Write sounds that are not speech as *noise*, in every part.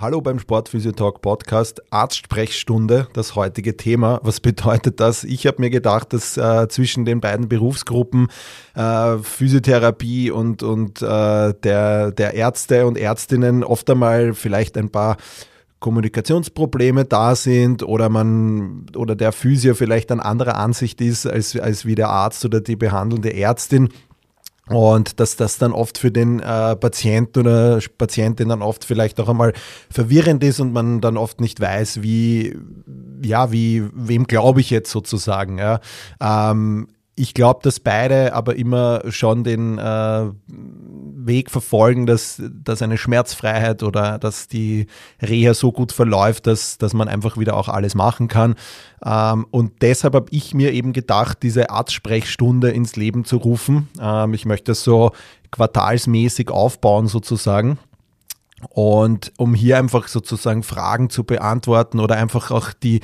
Hallo beim Sportphysiotalk Podcast, Arztsprechstunde, das heutige Thema. Was bedeutet das? Ich habe mir gedacht, dass äh, zwischen den beiden Berufsgruppen äh, Physiotherapie und, und äh, der, der Ärzte und Ärztinnen oft einmal vielleicht ein paar Kommunikationsprobleme da sind oder man oder der Physio vielleicht an anderer Ansicht ist als, als wie der Arzt oder die behandelnde Ärztin. Und dass das dann oft für den äh, Patienten oder Patientin dann oft vielleicht auch einmal verwirrend ist und man dann oft nicht weiß, wie, ja, wie, wem glaube ich jetzt sozusagen. Ja. Ähm, ich glaube, dass beide aber immer schon den äh, Weg verfolgen, dass, dass eine Schmerzfreiheit oder dass die Reha so gut verläuft, dass, dass man einfach wieder auch alles machen kann. Ähm, und deshalb habe ich mir eben gedacht, diese Arztsprechstunde ins Leben zu rufen. Ähm, ich möchte das so quartalsmäßig aufbauen sozusagen. Und um hier einfach sozusagen Fragen zu beantworten oder einfach auch die,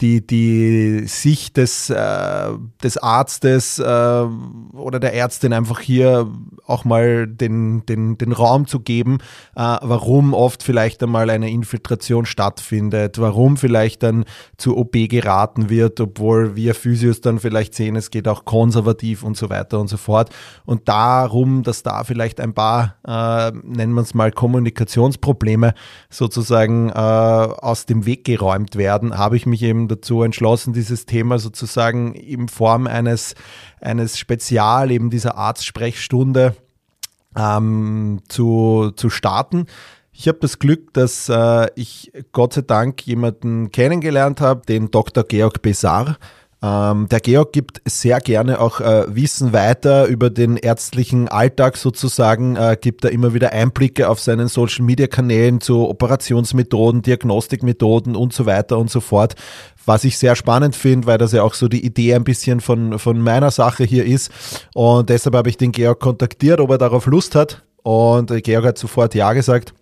die, die Sicht des, äh, des Arztes äh, oder der Ärztin einfach hier auch mal den, den, den Raum zu geben, äh, warum oft vielleicht einmal eine Infiltration stattfindet, warum vielleicht dann zu OP geraten wird, obwohl wir Physios dann vielleicht sehen, es geht auch konservativ und so weiter und so fort. Und darum, dass da vielleicht ein paar, äh, nennen wir es mal, Kommunikationsprobleme sozusagen äh, aus dem Weg geräumt werden, habe ich mich eben dazu entschlossen, dieses Thema sozusagen in Form eines, eines Spezial, eben dieser Arztsprechstunde ähm, zu, zu starten. Ich habe das Glück, dass äh, ich Gott sei Dank jemanden kennengelernt habe, den Dr. Georg Besar. Ähm, der Georg gibt sehr gerne auch äh, Wissen weiter über den ärztlichen Alltag sozusagen, äh, gibt er immer wieder Einblicke auf seinen Social Media Kanälen zu Operationsmethoden, Diagnostikmethoden und so weiter und so fort. Was ich sehr spannend finde, weil das ja auch so die Idee ein bisschen von, von meiner Sache hier ist. Und deshalb habe ich den Georg kontaktiert, ob er darauf Lust hat. Und Georg hat sofort Ja gesagt.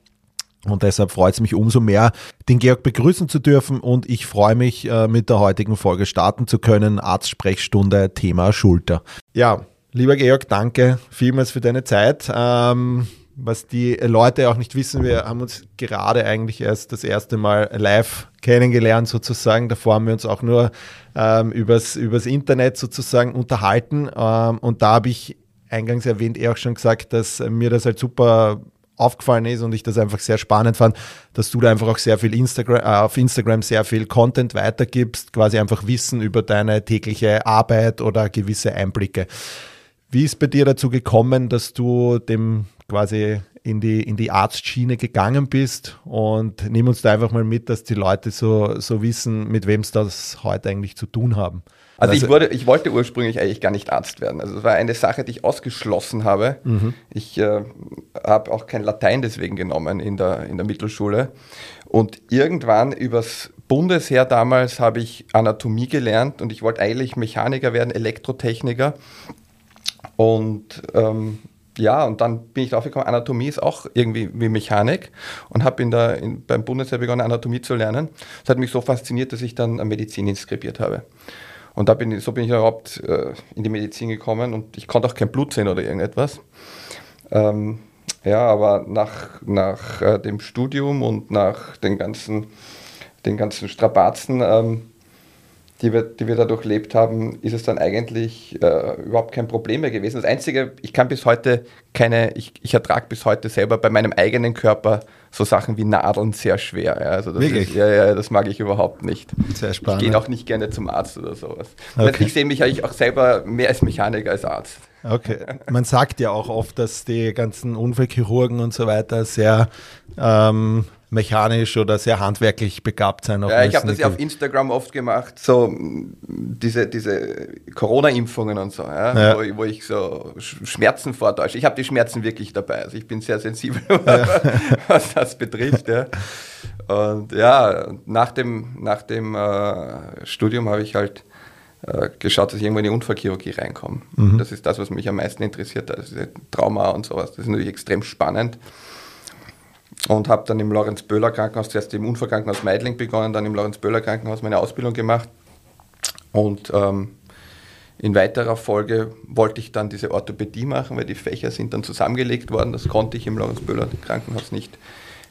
Und deshalb freut es mich umso mehr, den Georg begrüßen zu dürfen und ich freue mich, äh, mit der heutigen Folge starten zu können. Arztsprechstunde, Thema Schulter. Ja, lieber Georg, danke vielmals für deine Zeit. Ähm, was die Leute auch nicht wissen, wir haben uns gerade eigentlich erst das erste Mal live kennengelernt sozusagen. Davor haben wir uns auch nur ähm, übers, übers Internet sozusagen unterhalten. Ähm, und da habe ich eingangs erwähnt, eh auch schon gesagt, dass mir das halt super aufgefallen ist und ich das einfach sehr spannend fand, dass du da einfach auch sehr viel Instagram, äh, auf Instagram sehr viel Content weitergibst, quasi einfach Wissen über deine tägliche Arbeit oder gewisse Einblicke. Wie ist bei dir dazu gekommen, dass du dem quasi in die, in die Arztschiene gegangen bist und nimm uns da einfach mal mit, dass die Leute so, so wissen, mit wem es das heute eigentlich zu tun haben. Also, ich, wurde, ich wollte ursprünglich eigentlich gar nicht Arzt werden. Also es war eine Sache, die ich ausgeschlossen habe. Mhm. Ich äh, habe auch kein Latein deswegen genommen in der, in der Mittelschule. Und irgendwann übers Bundesheer damals habe ich Anatomie gelernt und ich wollte eigentlich Mechaniker werden, Elektrotechniker. Und ähm, ja, und dann bin ich drauf gekommen, Anatomie ist auch irgendwie wie Mechanik und habe in der, in, beim Bundesheer begonnen, Anatomie zu lernen. Das hat mich so fasziniert, dass ich dann Medizin inskribiert habe. Und da bin ich, so bin ich überhaupt äh, in die Medizin gekommen und ich konnte auch kein Blut sehen oder irgendetwas. Ähm, ja, aber nach, nach äh, dem Studium und nach den ganzen, den ganzen Strapazen ähm, die wir, die wir da durchlebt haben, ist es dann eigentlich äh, überhaupt kein Problem mehr gewesen. Das Einzige, ich kann bis heute keine, ich, ich ertrage bis heute selber bei meinem eigenen Körper so Sachen wie Nadeln sehr schwer. Ja. Also das Wirklich? Ist, ja, ja, das mag ich überhaupt nicht. Sehr spannend. Ich gehe auch nicht gerne zum Arzt oder sowas. Okay. Ich sehe mich eigentlich auch selber mehr als Mechaniker als Arzt. Okay. Man sagt ja auch oft, dass die ganzen Unfallchirurgen und so weiter sehr ähm, mechanisch oder sehr handwerklich begabt sein. Ja, ich habe das ja auf Instagram oft gemacht, so diese, diese Corona-Impfungen und so, ja, ja. Wo, wo, ich so Schmerzen vortäusche. Ich habe die Schmerzen wirklich dabei. Also ich bin sehr sensibel, *laughs* ja. was das betrifft. Ja. Und ja, nach dem, nach dem äh, Studium habe ich halt äh, geschaut, dass ich irgendwo in die Unfallchirurgie reinkomme. Mhm. Das ist das, was mich am meisten interessiert, also Trauma und sowas. Das ist natürlich extrem spannend. Und habe dann im Lorenz-Böhler Krankenhaus, zuerst im Unfallkrankenhaus Meidling begonnen, dann im Lorenz-Böhler Krankenhaus meine Ausbildung gemacht. Und ähm, in weiterer Folge wollte ich dann diese Orthopädie machen, weil die Fächer sind dann zusammengelegt worden. Das konnte ich im Lorenz-Böhler Krankenhaus nicht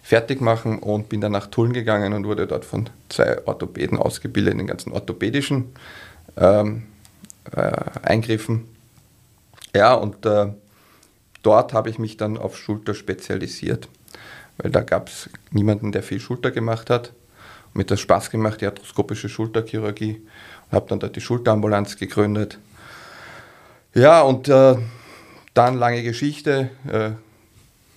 fertig machen und bin dann nach Tulln gegangen und wurde dort von zwei Orthopäden ausgebildet in den ganzen orthopädischen ähm, äh, Eingriffen. Ja, und äh, dort habe ich mich dann auf Schulter spezialisiert, weil da gab es niemanden, der viel Schulter gemacht hat. Mir hat das Spaß gemacht, die arthroskopische Schulterchirurgie. Und habe dann dort die Schulterambulanz gegründet. Ja, und äh, dann lange Geschichte. Äh,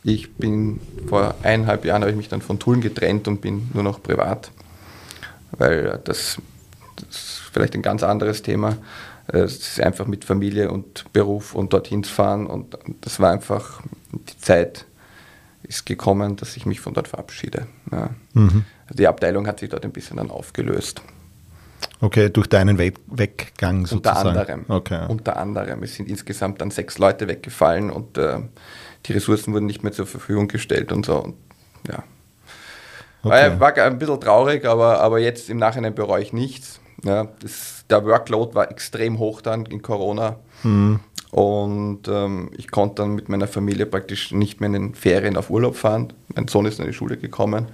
ich bin vor eineinhalb Jahren habe ich mich dann von Tulln getrennt und bin nur noch privat, weil das, das vielleicht ein ganz anderes Thema. Äh, es ist einfach mit Familie und Beruf und dorthin zu fahren. Und das war einfach, die Zeit ist gekommen, dass ich mich von dort verabschiede. Ja. Mhm. Die Abteilung hat sich dort ein bisschen dann aufgelöst. Okay, durch deinen We Weggang sozusagen. Unter anderem. Okay. Unter anderem. Es sind insgesamt dann sechs Leute weggefallen und äh, die Ressourcen wurden nicht mehr zur Verfügung gestellt und so. Und, ja. Okay. War, ein bisschen traurig, aber, aber jetzt im Nachhinein bereue ich nichts. Ja, das, der Workload war extrem hoch dann in Corona. Mhm. Und ähm, ich konnte dann mit meiner Familie praktisch nicht mehr in den Ferien auf Urlaub fahren. Mein Sohn ist in die Schule gekommen.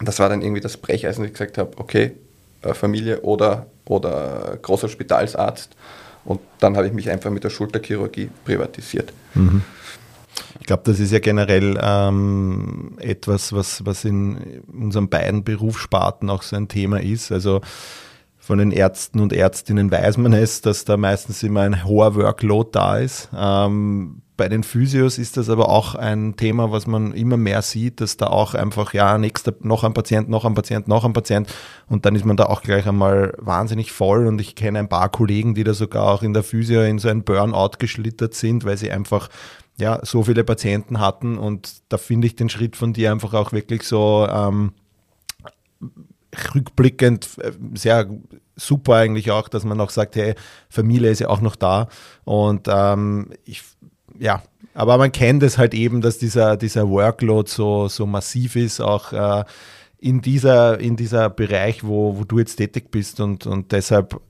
Das war dann irgendwie das Brecheisen, dass ich gesagt habe, okay, äh, Familie oder, oder großer Spitalsarzt. Und dann habe ich mich einfach mit der Schulterchirurgie privatisiert. Mhm. Ich glaube, das ist ja generell ähm, etwas, was, was in unseren beiden Berufssparten auch so ein Thema ist. Also von den Ärzten und Ärztinnen weiß man es, dass da meistens immer ein hoher Workload da ist. Ähm, bei den Physios ist das aber auch ein Thema, was man immer mehr sieht, dass da auch einfach, ja, nächster, noch ein Patient, noch ein Patient, noch ein Patient. Und dann ist man da auch gleich einmal wahnsinnig voll. Und ich kenne ein paar Kollegen, die da sogar auch in der Physio in so ein Burnout geschlittert sind, weil sie einfach ja, so viele Patienten hatten. Und da finde ich den Schritt von dir einfach auch wirklich so ähm, rückblickend äh, sehr super eigentlich auch, dass man auch sagt, hey, Familie ist ja auch noch da. Und ähm, ich, ja, aber man kennt es halt eben, dass dieser, dieser Workload so, so massiv ist, auch äh, in dieser, in dieser Bereich, wo, wo du jetzt tätig bist und, und deshalb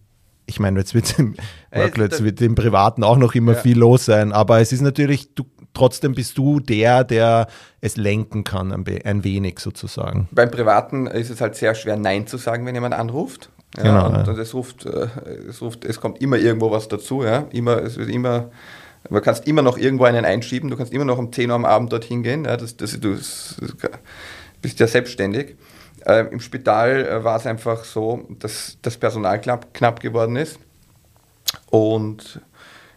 ich meine, jetzt wird im Workload, jetzt wird im Privaten auch noch immer ja. viel los sein, aber es ist natürlich, du, trotzdem bist du der, der es lenken kann, ein, wenig sozusagen. Beim Privaten ist es halt sehr schwer, Nein zu sagen, wenn jemand anruft. Ja, genau. Und, ja. und es, ruft, äh, es ruft, es kommt immer irgendwo was dazu, ja. Immer, es wird immer, du kannst immer noch irgendwo einen einschieben, du kannst immer noch um 10 Uhr am Abend dorthin gehen. Ja, das, das, du das, bist ja selbstständig. Ähm, Im Spital äh, war es einfach so, dass das Personal knapp, knapp geworden ist. Und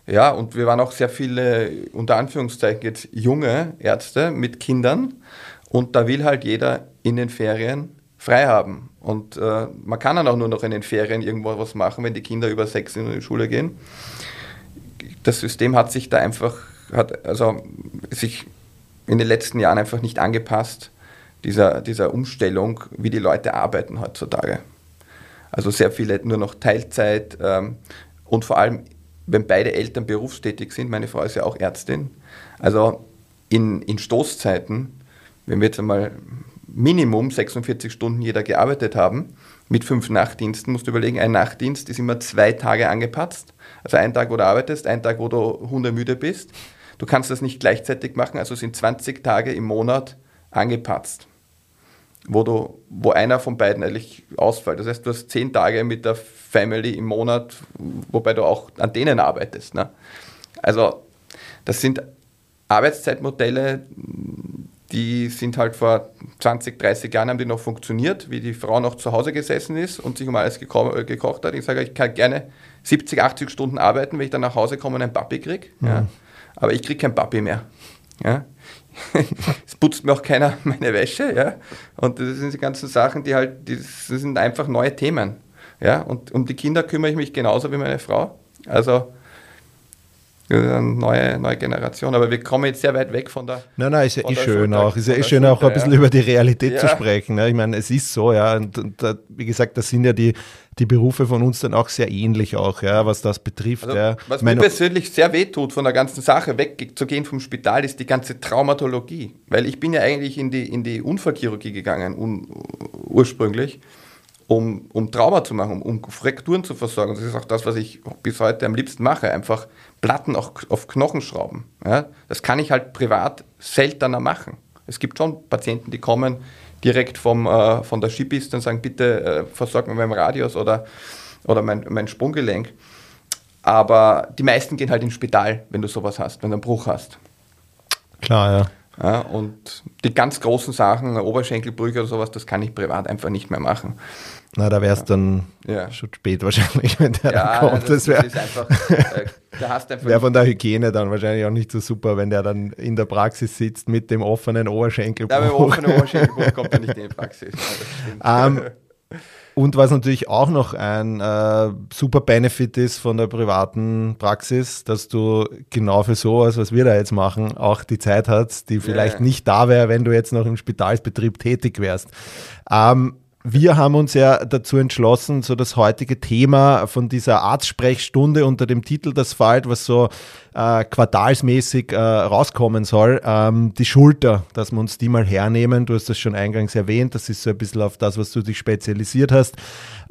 ja, und wir waren auch sehr viele, unter Anführungszeichen jetzt junge Ärzte mit Kindern. Und da will halt jeder in den Ferien frei haben. Und äh, man kann dann auch nur noch in den Ferien irgendwo was machen, wenn die Kinder über sechs in die Schule gehen. Das System hat sich da einfach, hat also sich in den letzten Jahren einfach nicht angepasst, dieser, dieser Umstellung, wie die Leute arbeiten heutzutage. Also sehr viele nur noch Teilzeit ähm, und vor allem wenn beide Eltern berufstätig sind, meine Frau ist ja auch Ärztin, also in, in Stoßzeiten, wenn wir jetzt einmal Minimum 46 Stunden jeder gearbeitet haben, mit fünf Nachtdiensten, musst du überlegen, ein Nachtdienst ist immer zwei Tage angepasst. Also ein Tag, wo du arbeitest, ein Tag, wo du hundemüde bist. Du kannst das nicht gleichzeitig machen, also sind 20 Tage im Monat angepasst, wo, du, wo einer von beiden eigentlich ausfällt. Das heißt, du hast zehn Tage mit der Family im Monat, wobei du auch an denen arbeitest. Ne? Also das sind Arbeitszeitmodelle, die sind halt vor 20, 30 Jahren haben die noch funktioniert, wie die Frau noch zu Hause gesessen ist und sich um alles geko äh, gekocht hat. Ich sage, ich kann gerne 70, 80 Stunden arbeiten, wenn ich dann nach Hause komme und einen Papi kriege. Mhm. Ja. Aber ich kriege kein Papi mehr. Ja. Es putzt mir auch keiner meine Wäsche. Ja. Und das sind die ganzen Sachen, die halt, das sind einfach neue Themen. Ja, und um die Kinder kümmere ich mich genauso wie meine Frau. Also neue, neue Generation. Aber wir kommen jetzt sehr weit weg von der. Nein, nein, ist ja eh schön Schulter, auch. Ist ja eh schön Schulter, auch ein bisschen ja. über die Realität ja. zu sprechen. Ne? Ich meine, es ist so, ja. Und, und, wie gesagt, das sind ja die, die Berufe von uns dann auch sehr ähnlich auch, ja, was das betrifft. Also, ja. Was mir persönlich sehr weh tut, von der ganzen Sache wegzugehen vom Spital, ist die ganze Traumatologie. Weil ich bin ja eigentlich in die, in die Unfallchirurgie gegangen, un, ursprünglich um, um Trauma zu machen, um, um Frakturen zu versorgen. Das ist auch das, was ich bis heute am liebsten mache. Einfach Platten auch auf Knochen schrauben. Ja? Das kann ich halt privat seltener machen. Es gibt schon Patienten, die kommen direkt vom, äh, von der Skipiste und sagen, bitte äh, versorg mir meinen Radius oder, oder mein, mein Sprunggelenk. Aber die meisten gehen halt ins Spital, wenn du sowas hast, wenn du einen Bruch hast. Klar, ja. Ja, und die ganz großen Sachen, Oberschenkelbrüche oder sowas, das kann ich privat einfach nicht mehr machen. Na, da wäre es dann ja. schon spät wahrscheinlich, wenn der ja, dann kommt. Das, das wäre äh, wär von der Hygiene dann wahrscheinlich auch nicht so super, wenn der dann in der Praxis sitzt mit dem offenen Oberschenkelbruch. Ja, mit dem offenen Oberschenkelbruch kommt er nicht in die Praxis. *laughs* Ja, um, und was natürlich auch noch ein äh, super Benefit ist von der privaten Praxis, dass du genau für sowas, was wir da jetzt machen, auch die Zeit hast, die vielleicht yeah. nicht da wäre, wenn du jetzt noch im Spitalsbetrieb tätig wärst. Ähm, wir haben uns ja dazu entschlossen, so das heutige Thema von dieser Arztsprechstunde unter dem Titel Das Falt, was so äh, quartalsmäßig äh, rauskommen soll, ähm, die Schulter, dass wir uns die mal hernehmen. Du hast das schon eingangs erwähnt, das ist so ein bisschen auf das, was du dich spezialisiert hast.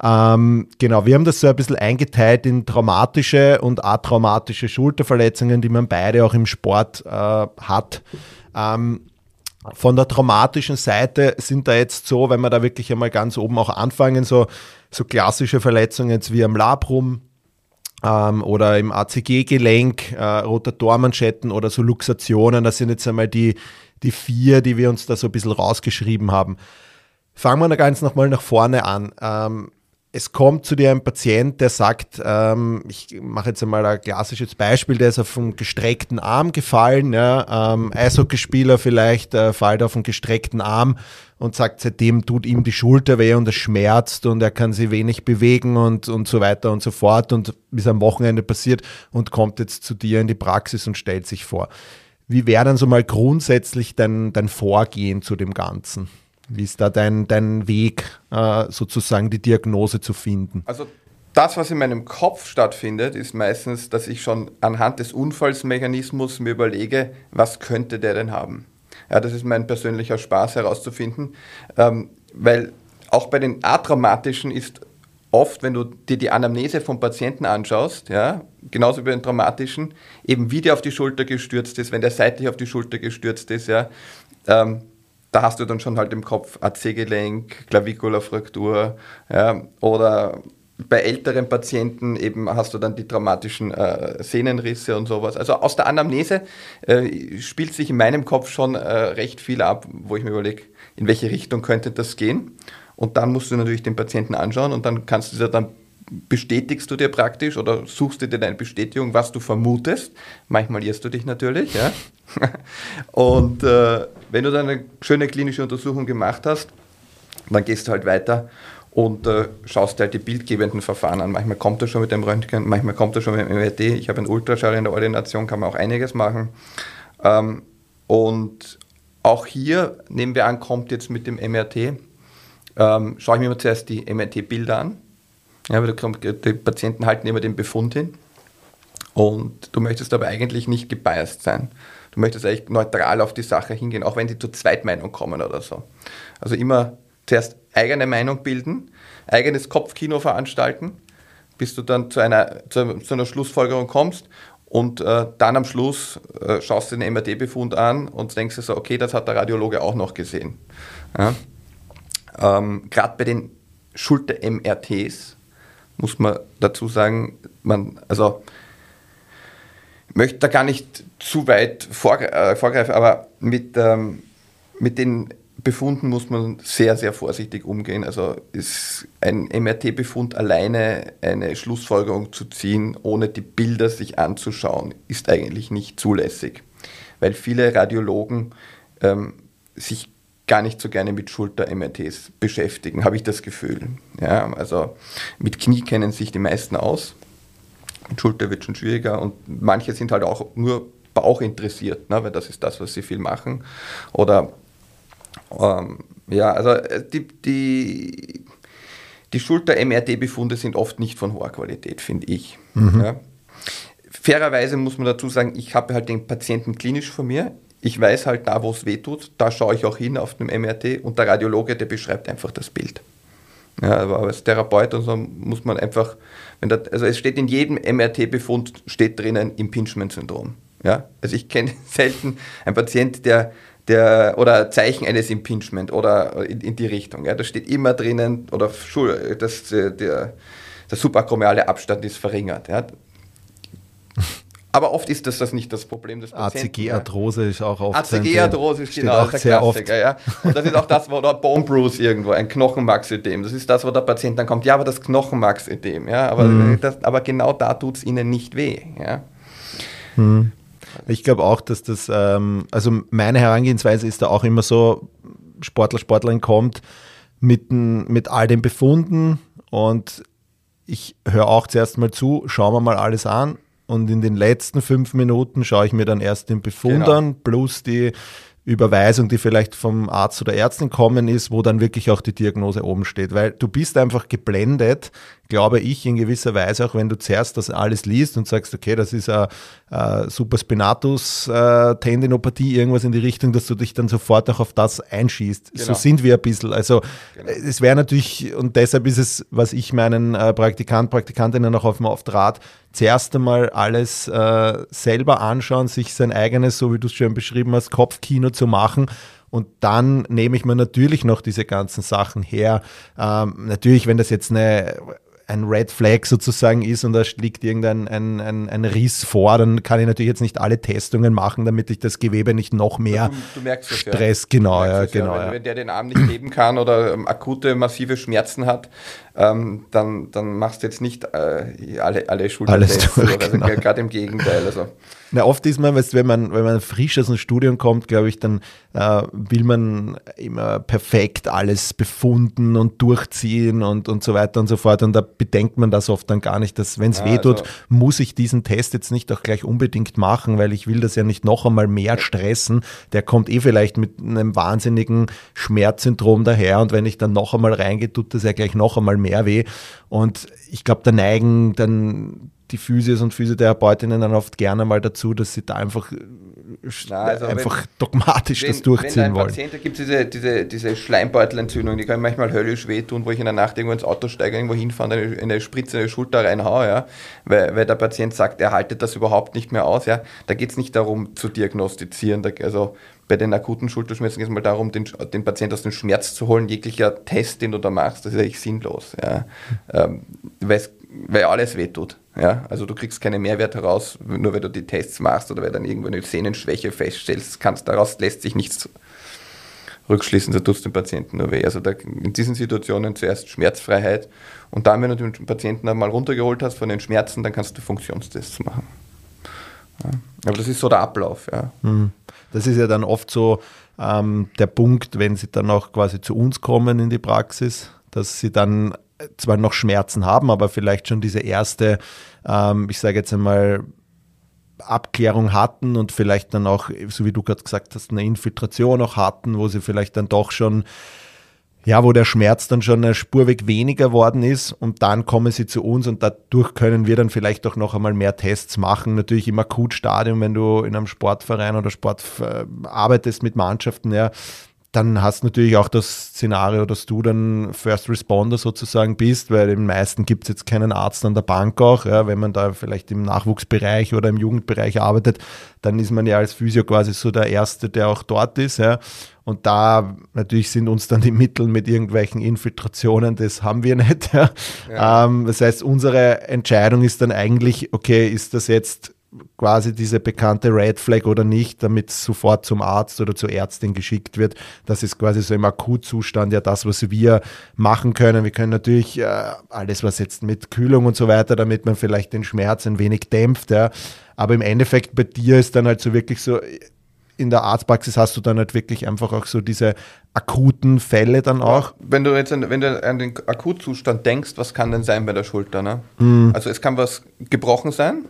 Ähm, genau, wir haben das so ein bisschen eingeteilt in traumatische und atraumatische Schulterverletzungen, die man beide auch im Sport äh, hat. Ähm, von der traumatischen Seite sind da jetzt so, wenn wir da wirklich einmal ganz oben auch anfangen, so, so klassische Verletzungen jetzt wie am Labrum ähm, oder im ACG-Gelenk, äh, Rotatormanschetten oder so Luxationen, das sind jetzt einmal die, die vier, die wir uns da so ein bisschen rausgeschrieben haben. Fangen wir da ganz nochmal nach vorne an. Ähm, es kommt zu dir ein Patient, der sagt, ähm, ich mache jetzt einmal ein klassisches Beispiel, der ist auf einen gestreckten Arm gefallen, ja, ähm, Eishockeyspieler vielleicht äh, fällt auf einen gestreckten Arm und sagt, seitdem tut ihm die Schulter weh und es schmerzt und er kann sie wenig bewegen und, und so weiter und so fort und ist am Wochenende passiert und kommt jetzt zu dir in die Praxis und stellt sich vor. Wie wäre dann so mal grundsätzlich dein, dein Vorgehen zu dem Ganzen? Wie ist da dein, dein Weg, äh, sozusagen die Diagnose zu finden? Also das, was in meinem Kopf stattfindet, ist meistens, dass ich schon anhand des Unfallsmechanismus mir überlege, was könnte der denn haben. Ja, das ist mein persönlicher Spaß herauszufinden, ähm, weil auch bei den atraumatischen ist oft, wenn du dir die Anamnese vom Patienten anschaust, ja, genauso wie bei den traumatischen, eben wie der auf die Schulter gestürzt ist, wenn der seitlich auf die Schulter gestürzt ist, ja, ähm, da hast du dann schon halt im Kopf AC-Gelenk, Klavikulafraktur ja, oder bei älteren Patienten eben hast du dann die traumatischen äh, Sehnenrisse und sowas. Also aus der Anamnese äh, spielt sich in meinem Kopf schon äh, recht viel ab, wo ich mir überlege, in welche Richtung könnte das gehen. Und dann musst du natürlich den Patienten anschauen und dann kannst du dir dann bestätigst du dir praktisch oder suchst du dir deine Bestätigung, was du vermutest. Manchmal irrst du dich natürlich. Ja? *laughs* Und äh, wenn du dann eine schöne klinische Untersuchung gemacht hast, dann gehst du halt weiter und äh, schaust halt die bildgebenden Verfahren an. Manchmal kommt er schon mit dem Röntgen, manchmal kommt er schon mit dem MRT. Ich habe einen Ultraschall in der Ordination, kann man auch einiges machen. Ähm, und auch hier, nehmen wir an, kommt jetzt mit dem MRT, ähm, schaue ich mir zuerst die MRT-Bilder an ja, weil die Patienten halten immer den Befund hin und du möchtest aber eigentlich nicht gebiased sein. Du möchtest eigentlich neutral auf die Sache hingehen, auch wenn sie zur Zweitmeinung kommen oder so. Also immer zuerst eigene Meinung bilden, eigenes Kopfkino veranstalten, bis du dann zu einer, zu, zu einer Schlussfolgerung kommst und äh, dann am Schluss äh, schaust du den MRT-Befund an und denkst dir so, okay, das hat der Radiologe auch noch gesehen. Ja? Ähm, Gerade bei den Schulter-MRTs muss man dazu sagen, man, also möchte da gar nicht zu weit äh, vorgreifen, aber mit, ähm, mit den Befunden muss man sehr, sehr vorsichtig umgehen. Also ist ein MRT-Befund alleine eine Schlussfolgerung zu ziehen, ohne die Bilder sich anzuschauen, ist eigentlich nicht zulässig. Weil viele Radiologen ähm, sich gar nicht so gerne mit Schulter-MRTs beschäftigen, habe ich das Gefühl. Ja, also mit Knie kennen sich die meisten aus. Schulter wird schon schwieriger und manche sind halt auch nur Bauch interessiert, ne, weil das ist das, was sie viel machen. Oder ähm, ja, also äh, die, die, die Schulter-MRT-Befunde sind oft nicht von hoher Qualität, finde ich. Mhm. Ja. Fairerweise muss man dazu sagen, ich habe halt den Patienten klinisch vor mir. Ich weiß halt da, wo es weh tut. Da schaue ich auch hin auf dem MRT und der Radiologe, der beschreibt einfach das Bild. Ja, aber als Therapeut und so muss man einfach, wenn das, also es steht in jedem MRT-Befund steht drinnen Impingement-Syndrom. Ja, also ich kenne *laughs* selten einen Patient, der der, oder Zeichen eines Impingement oder in, in die Richtung. Ja, da steht immer drinnen, oder das, der, der subakromiale Abstand ist verringert. Ja. Aber oft ist das, das nicht das Problem des Patienten. ACG-Arthrose ist auch oft. ACG-Arthrose ist genau auch der sehr Klassiker. Oft. Ja. Und das ist auch das, wo der Bone Bruise irgendwo, ein Knochenmarksödem. Das ist das, wo der Patient dann kommt, ja, aber das Knochenmarksödem. Ja, aber, mhm. das, aber genau da tut es ihnen nicht weh. Ja. Mhm. Ich glaube auch, dass das, ähm, also meine Herangehensweise ist da auch immer so, Sportler, Sportlerin kommt mit, mit all den Befunden und ich höre auch zuerst mal zu, schauen wir mal alles an und in den letzten fünf Minuten schaue ich mir dann erst den Befund genau. an, plus die Überweisung, die vielleicht vom Arzt oder Ärztin kommen ist, wo dann wirklich auch die Diagnose oben steht. Weil du bist einfach geblendet, glaube ich, in gewisser Weise, auch wenn du zuerst das alles liest und sagst, okay, das ist eine, eine Superspinatus-Tendinopathie, äh, irgendwas in die Richtung, dass du dich dann sofort auch auf das einschießt. Genau. So sind wir ein bisschen. Also genau. es wäre natürlich, und deshalb ist es, was ich meinen äh, Praktikanten, Praktikantinnen auch auf dem Auftrag zuerst einmal alles äh, selber anschauen, sich sein eigenes, so wie du es schon beschrieben hast, Kopfkino zu machen. Und dann nehme ich mir natürlich noch diese ganzen Sachen her. Ähm, natürlich, wenn das jetzt eine ein Red Flag sozusagen ist und da liegt irgendein ein, ein, ein Riss vor, dann kann ich natürlich jetzt nicht alle Testungen machen, damit ich das Gewebe nicht noch mehr du, du Stress, ja. genau, ja, genau. Ja. Wenn, wenn, der den Arm nicht heben kann oder ähm, akute, massive Schmerzen hat, ähm, dann, dann machst du jetzt nicht äh, alle, alle Schultertests, *laughs* also genau. gerade im Gegenteil. Also. Na, oft ist man, weißt, wenn man, wenn man frisch aus dem Studium kommt, glaube ich, dann äh, will man immer perfekt alles befunden und durchziehen und, und so weiter und so fort. Und da bedenkt man das oft dann gar nicht, dass wenn es ja, weh tut, also, muss ich diesen Test jetzt nicht auch gleich unbedingt machen, weil ich will das ja nicht noch einmal mehr stressen. Der kommt eh vielleicht mit einem wahnsinnigen Schmerzsyndrom daher und wenn ich dann noch einmal reingehe, tut das ja gleich noch einmal mehr weh. Und ich glaube, da neigen dann die Physios und Physiotherapeutinnen dann oft gerne mal dazu, dass sie da einfach, äh, Na, also einfach wenn, dogmatisch wenn, das durchziehen wenn wollen. Patient, da gibt es diese, diese, diese Schleimbeutelentzündung, die kann manchmal höllisch wehtun, wo ich in der Nacht irgendwo ins Auto steige, irgendwo hinfahre, eine, eine Spritze in die Schulter reinhaue, ja, weil, weil der Patient sagt, er haltet das überhaupt nicht mehr aus. Ja. Da geht es nicht darum zu diagnostizieren, da, also bei den akuten Schulterschmerzen geht es mal darum, den, den Patienten aus dem Schmerz zu holen. Jeglicher Test, den du da machst, das ist eigentlich sinnlos, ja. ähm, weil alles wehtut. Ja? Also du kriegst keinen Mehrwert heraus, nur weil du die Tests machst oder weil dann irgendwo eine Sehnenschwäche feststellst, kannst daraus lässt sich nichts rückschließen, da tut es dem Patienten nur weh. Also da, in diesen Situationen zuerst Schmerzfreiheit und dann, wenn du den Patienten einmal runtergeholt hast von den Schmerzen, dann kannst du Funktionstests machen. Ja. Aber das ist so der Ablauf. Ja. Mhm. Das ist ja dann oft so ähm, der Punkt, wenn sie dann auch quasi zu uns kommen in die Praxis, dass sie dann zwar noch Schmerzen haben, aber vielleicht schon diese erste, ähm, ich sage jetzt einmal, Abklärung hatten und vielleicht dann auch, so wie du gerade gesagt hast, eine Infiltration auch hatten, wo sie vielleicht dann doch schon, ja, wo der Schmerz dann schon eine Spurweg weniger worden ist und dann kommen sie zu uns und dadurch können wir dann vielleicht auch noch einmal mehr Tests machen. Natürlich im Akutstadium, wenn du in einem Sportverein oder Sport äh, arbeitest mit Mannschaften, ja, dann hast du natürlich auch das Szenario, dass du dann First Responder sozusagen bist, weil im meisten gibt es jetzt keinen Arzt an der Bank auch. Ja, wenn man da vielleicht im Nachwuchsbereich oder im Jugendbereich arbeitet, dann ist man ja als Physio quasi so der Erste, der auch dort ist. Ja. Und da natürlich sind uns dann die Mittel mit irgendwelchen Infiltrationen, das haben wir *laughs* nicht. Ja. Ähm, das heißt, unsere Entscheidung ist dann eigentlich, okay, ist das jetzt quasi diese bekannte Red Flag oder nicht, damit sofort zum Arzt oder zur Ärztin geschickt wird. Das ist quasi so im Akutzustand ja das, was wir machen können. Wir können natürlich äh, alles, was jetzt mit Kühlung und so weiter, damit man vielleicht den Schmerz ein wenig dämpft, ja. Aber im Endeffekt bei dir ist dann halt so wirklich so, in der Arztpraxis hast du dann halt wirklich einfach auch so diese akuten Fälle dann auch. Wenn du jetzt an, wenn du an den Akutzustand denkst, was kann denn sein bei der Schulter? Ne? Mhm. Also es kann was gebrochen sein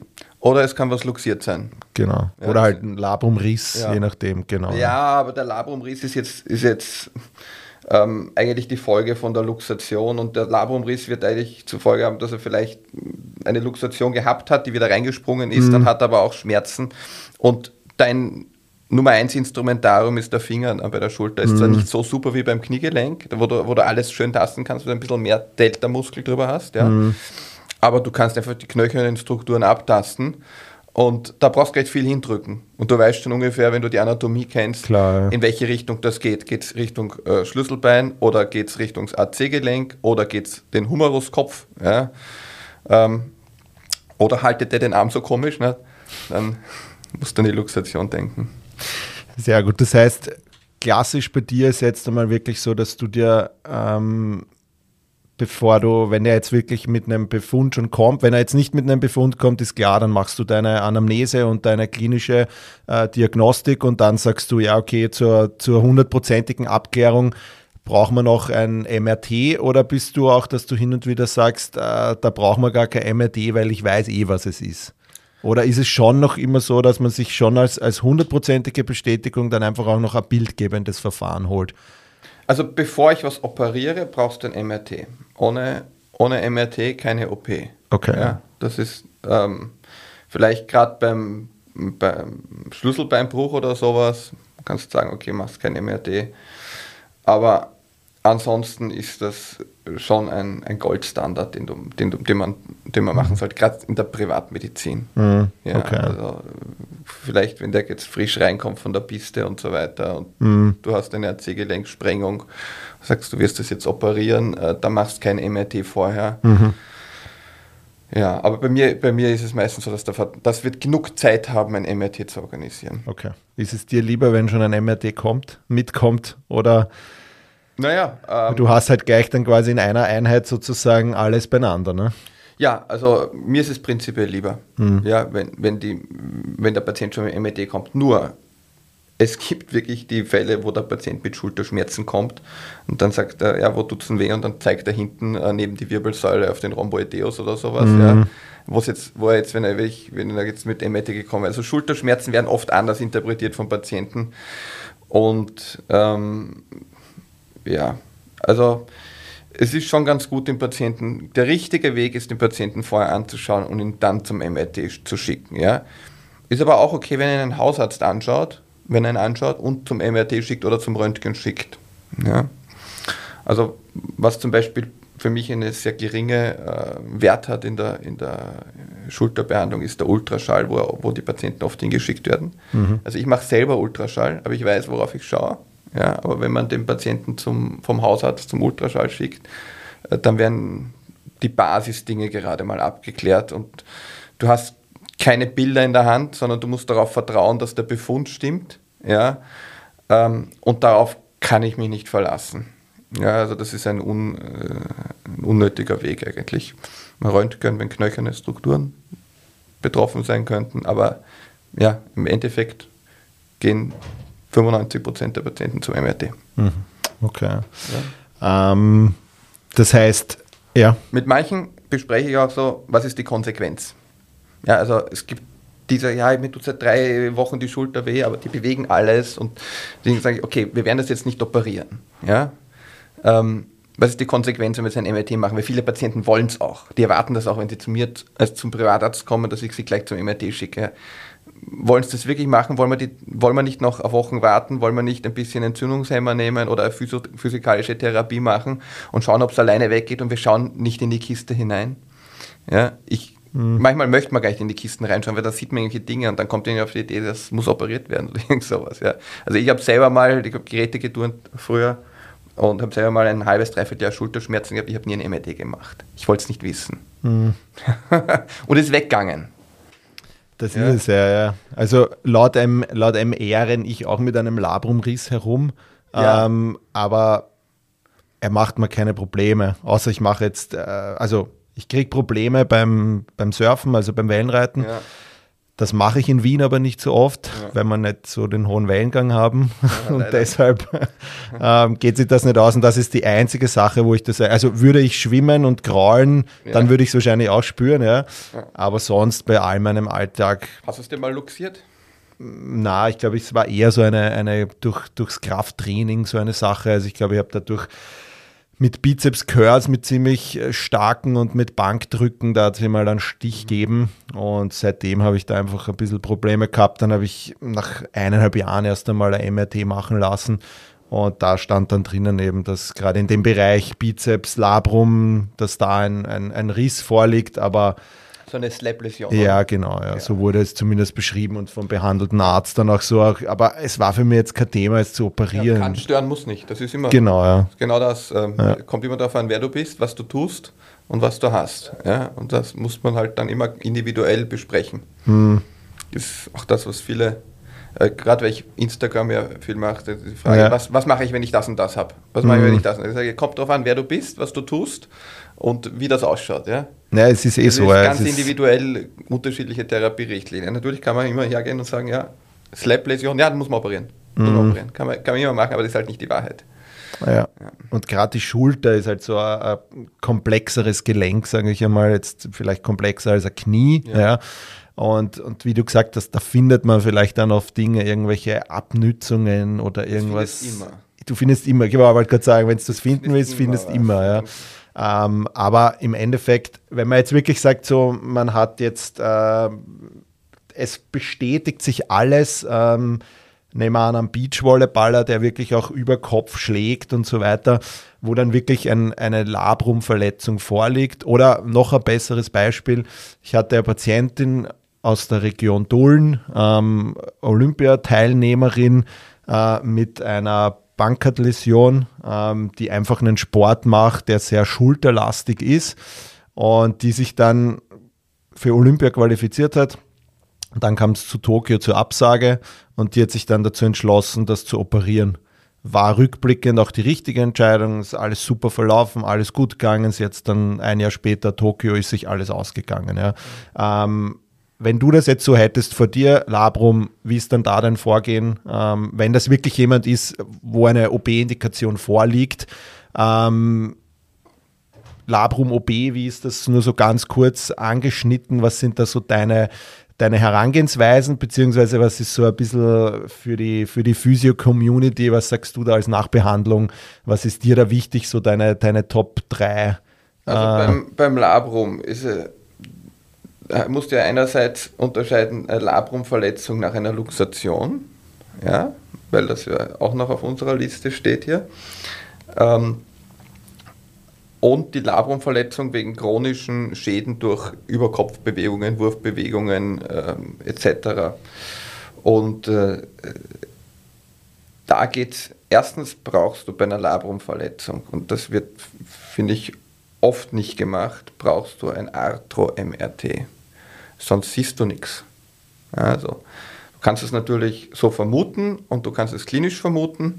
oder es kann was luxiert sein. Genau. Ja, Oder halt ein Labrumriss, Ja. je nachdem, genau. Ja, aber der Labrumriss ist jetzt, ist jetzt ähm, eigentlich die Folge von der Luxation und der Labrumriss wird eigentlich zur Folge haben, dass er vielleicht eine Luxation gehabt hat, die wieder reingesprungen ist, dann hat er aber auch Schmerzen und dein Nummer eins Instrumentarium ist der Finger äh, bei der Schulter. Ist zwar nicht so super wie beim Kniegelenk, wo du, wo du alles schön tasten kannst, wo du ein bisschen mehr Delta-Muskel drüber hast, ja. Aber du kannst einfach die knöchernen Strukturen abtasten und da brauchst du gleich viel hindrücken. Und du weißt schon ungefähr, wenn du die Anatomie kennst, Klar, ja. in welche Richtung das geht. Geht es Richtung äh, Schlüsselbein oder geht es Richtung AC-Gelenk oder geht es den Humeruskopf? Ja? Ähm, oder haltet der den Arm so komisch? Ne? Dann musst du an die Luxation denken. Sehr gut. Das heißt, klassisch bei dir ist jetzt einmal wirklich so, dass du dir, ähm, bevor du, wenn er jetzt wirklich mit einem Befund schon kommt, wenn er jetzt nicht mit einem Befund kommt, ist klar, dann machst du deine Anamnese und deine klinische äh, Diagnostik und dann sagst du, ja, okay, zur, zur hundertprozentigen Abklärung brauchen wir noch ein MRT oder bist du auch, dass du hin und wieder sagst, äh, da brauchen wir gar kein MRT, weil ich weiß eh, was es ist? Oder ist es schon noch immer so, dass man sich schon als, als hundertprozentige Bestätigung dann einfach auch noch ein bildgebendes Verfahren holt? Also bevor ich was operiere, brauchst du ein MRT. Ohne, ohne MRT keine OP. Okay. Ja, das ist ähm, vielleicht gerade beim, beim Schlüsselbeinbruch oder sowas, kannst du sagen, okay, machst kein MRT. Aber ansonsten ist das schon ein, ein Goldstandard, den, du, den, du, den, man, den man machen sollte, gerade in der Privatmedizin. Mhm, Ja, okay. also vielleicht, wenn der jetzt frisch reinkommt von der Piste und so weiter und Mhm. du hast eine AC-Gelenksprengung, sagst du wirst das jetzt operieren, äh, dann machst kein MRT vorher. Mhm. Ja, aber bei mir, bei mir ist es meistens so, dass, der, Ver- dass wir genug Zeit haben, ein MRT zu organisieren. Okay. Ist es dir lieber, wenn schon ein MRT kommt, mitkommt oder Naja, ähm, du hast halt gleich dann quasi in einer Einheit sozusagen alles beieinander, ne? Ja, also mir ist es prinzipiell lieber, Hm. ja, wenn, wenn, die, wenn der Patient schon mit MRT kommt. Nur, es gibt wirklich die Fälle, wo der Patient mit Schulterschmerzen kommt und dann sagt er, ja, wo tut's denn weh? Und dann zeigt er hinten äh, neben die Wirbelsäule auf den Rhomboideus oder sowas, ja. Wo's jetzt, wo er jetzt, wenn er, wenn er jetzt mit MRT gekommen ist. Also Schulterschmerzen werden oft anders interpretiert vom Patienten. Und ähm, ja, also es ist schon ganz gut, den Patienten, der richtige Weg ist, den Patienten vorher anzuschauen und ihn dann zum MRT zu schicken. Ja? Ist aber auch okay, wenn er einen Hausarzt anschaut, wenn er ihn anschaut und zum MRT schickt oder zum Röntgen schickt. Ja? Also was zum Beispiel für mich eine sehr geringe äh, Wert hat in der, in der Schulterbehandlung, ist der Ultraschall, wo, wo die Patienten oft hingeschickt werden. Also ich mache selber Ultraschall, aber ich weiß, worauf ich schaue. Ja, aber wenn man den Patienten zum, vom Hausarzt zum Ultraschall schickt, äh, dann werden die Basisdinge gerade mal abgeklärt und du hast keine Bilder in der Hand, sondern du musst darauf vertrauen, dass der Befund stimmt. Ja, ähm, und darauf kann ich mich nicht verlassen. Ja, also das ist ein, un, äh, ein unnötiger Weg eigentlich. Man Röntgen, wenn knöcherne Strukturen betroffen sein könnten, aber ja, im Endeffekt gehen 95% der Patienten zum MRT. Okay. Ähm, das heißt, ja, Mit manchen bespreche ich auch so, was ist die Konsequenz? Ja, also es gibt diese, ja, mir tut seit drei Wochen die Schulter weh, aber die bewegen alles und deswegen sage ich, okay, wir werden das jetzt nicht operieren. Ja? Ähm, was ist die Konsequenz, wenn wir jetzt ein MRT machen? Weil viele Patienten wollen es auch. Die erwarten das auch, wenn sie zu mir als zum Privatarzt kommen, dass ich sie gleich zum MRT schicke. Wollen sie das wirklich machen? Wollen wir, die, wollen wir nicht noch auf Wochen warten? Wollen wir nicht ein bisschen Entzündungshemmer nehmen oder physikalische Therapie machen und schauen, ob es alleine weggeht und wir schauen nicht in die Kiste hinein? Ja, ich, Manchmal möchte man gar nicht in die Kisten reinschauen, weil da sieht man irgendwelche Dinge und dann kommt ihnen auf die Idee, das muss operiert werden oder *laughs* irgend sowas. Ja. Also ich habe selber mal, ich habe Geräte geturnt früher und habe selber mal ein halbes, dreiviertel Jahr Schulterschmerzen gehabt. Ich habe nie ein MRT gemacht. Ich wollte es nicht wissen. *laughs* und ist weggegangen. Das Ja. ist es ja, ja. Also laut, M, laut MR renne ich auch mit einem Labrumriss herum, Ja. ähm, aber er macht mir keine Probleme, außer ich mache jetzt, äh, also ich kriege Probleme beim, beim Surfen, also beim Wellenreiten. Ja. Das mache ich in Wien aber nicht so oft, ja. weil wir nicht so den hohen Wellengang haben. Ja, *laughs* und deshalb ähm, geht sich das nicht aus. Und das ist die einzige Sache, wo ich das. Also würde ich schwimmen und kraulen, ja. dann würde ich es wahrscheinlich auch spüren, ja. Aber sonst bei all meinem Alltag. Hast du es dir mal luxiert? Na, ich glaube, es war eher so eine, eine durch, durchs Krafttraining so eine Sache. Also ich glaube, ich habe dadurch mit Bizeps Curls, mit ziemlich äh, starken und mit Bankdrücken, da hat sie mal einen Stich mhm. gegeben und seitdem habe ich da einfach ein bisschen Probleme gehabt. Dann habe ich nach eineinhalb Jahren erst einmal ein MRT machen lassen und da stand dann drinnen eben, dass gerade in dem Bereich Bizeps, Labrum, dass da ein, ein, ein Riss vorliegt, aber so eine Slap-Läsion. Ja, genau, ja. ja. So wurde es zumindest beschrieben und vom behandelten Arzt dann auch so. Aber es war für mich jetzt kein Thema, es zu operieren. Ja, kann stören muss nicht. Das ist immer. Genau, ja. Genau das. Ähm, ja. Kommt immer darauf an, wer du bist, was du tust und was du hast. Ja? Und das muss man halt dann immer individuell besprechen. Hm. Das ist auch das, was viele äh, gerade weil ich Instagram ja viel mache, die Frage, ja. was, was mache ich, wenn ich das und das habe? Was mache ich, wenn mhm. ich das und das habe? Kommt darauf an, wer du bist, was du tust und wie das ausschaut. Ja, ja es ist eh das so. Ist ganz individuell unterschiedliche Therapierichtlinien. Natürlich kann man immer hergehen und sagen, ja, Slap-Läsion, ja, dann muss man operieren. Mhm. Man operieren. Kann, man, kann man immer machen, aber das ist halt nicht die Wahrheit. Ja. Und gerade die Schulter ist halt so ein, ein komplexeres Gelenk, sage ich einmal, jetzt vielleicht komplexer als ein Knie. Ja. ja. Und, und wie du gesagt hast, da findet man vielleicht dann auf Dinge irgendwelche Abnützungen oder irgendwas. Das immer. Du findest immer, ich wollte gerade sagen, wenn du das finden willst, findest immer, ja. Ähm, aber im Endeffekt, wenn man jetzt wirklich sagt, so, man hat jetzt, äh, es bestätigt sich alles, ähm, nehmen wir an, einen Beachvolleyballer, der wirklich auch über Kopf schlägt und so weiter, wo dann wirklich ein, eine Labrumverletzung vorliegt. Oder noch ein besseres Beispiel, ich hatte eine Patientin aus der Region Dullen, ähm, Olympiateilnehmerin äh, mit einer Bankert-Läsion, ähm, die einfach einen Sport macht, der sehr schulterlastig ist und die sich dann für Olympia qualifiziert hat. Dann kam es zu Tokio zur Absage und die hat sich dann dazu entschlossen, das zu operieren. War rückblickend auch die richtige Entscheidung, ist alles super verlaufen, alles gut gegangen. Sie jetzt dann ein Jahr später Tokio ist sich alles ausgegangen. Ja. Ähm, wenn du das jetzt so hättest vor dir, Labrum, wie ist dann da dein Vorgehen? Ähm, wenn das wirklich jemand ist, wo eine OP-Indikation vorliegt, ähm, Labrum OP, wie ist das nur so ganz kurz angeschnitten? Was sind da so deine, deine Herangehensweisen, beziehungsweise was ist so ein bisschen für die, für die Physio-Community, was sagst du da als Nachbehandlung? Was ist dir da wichtig, so deine, deine Top 3? Also äh, beim, beim Labrum ist es musst du ja einerseits unterscheiden, eine Labrumverletzung nach einer Luxation, ja, weil das ja auch noch auf unserer Liste steht hier. Ähm, und die Labrumverletzung wegen chronischen Schäden durch Überkopfbewegungen, Wurfbewegungen ähm, etc. Und äh, da geht es, erstens brauchst du bei einer Labrumverletzung, und das wird, finde ich, oft nicht gemacht, brauchst du ein Arthro-MRT sonst siehst du nichts. Also, du kannst es natürlich so vermuten und du kannst es klinisch vermuten,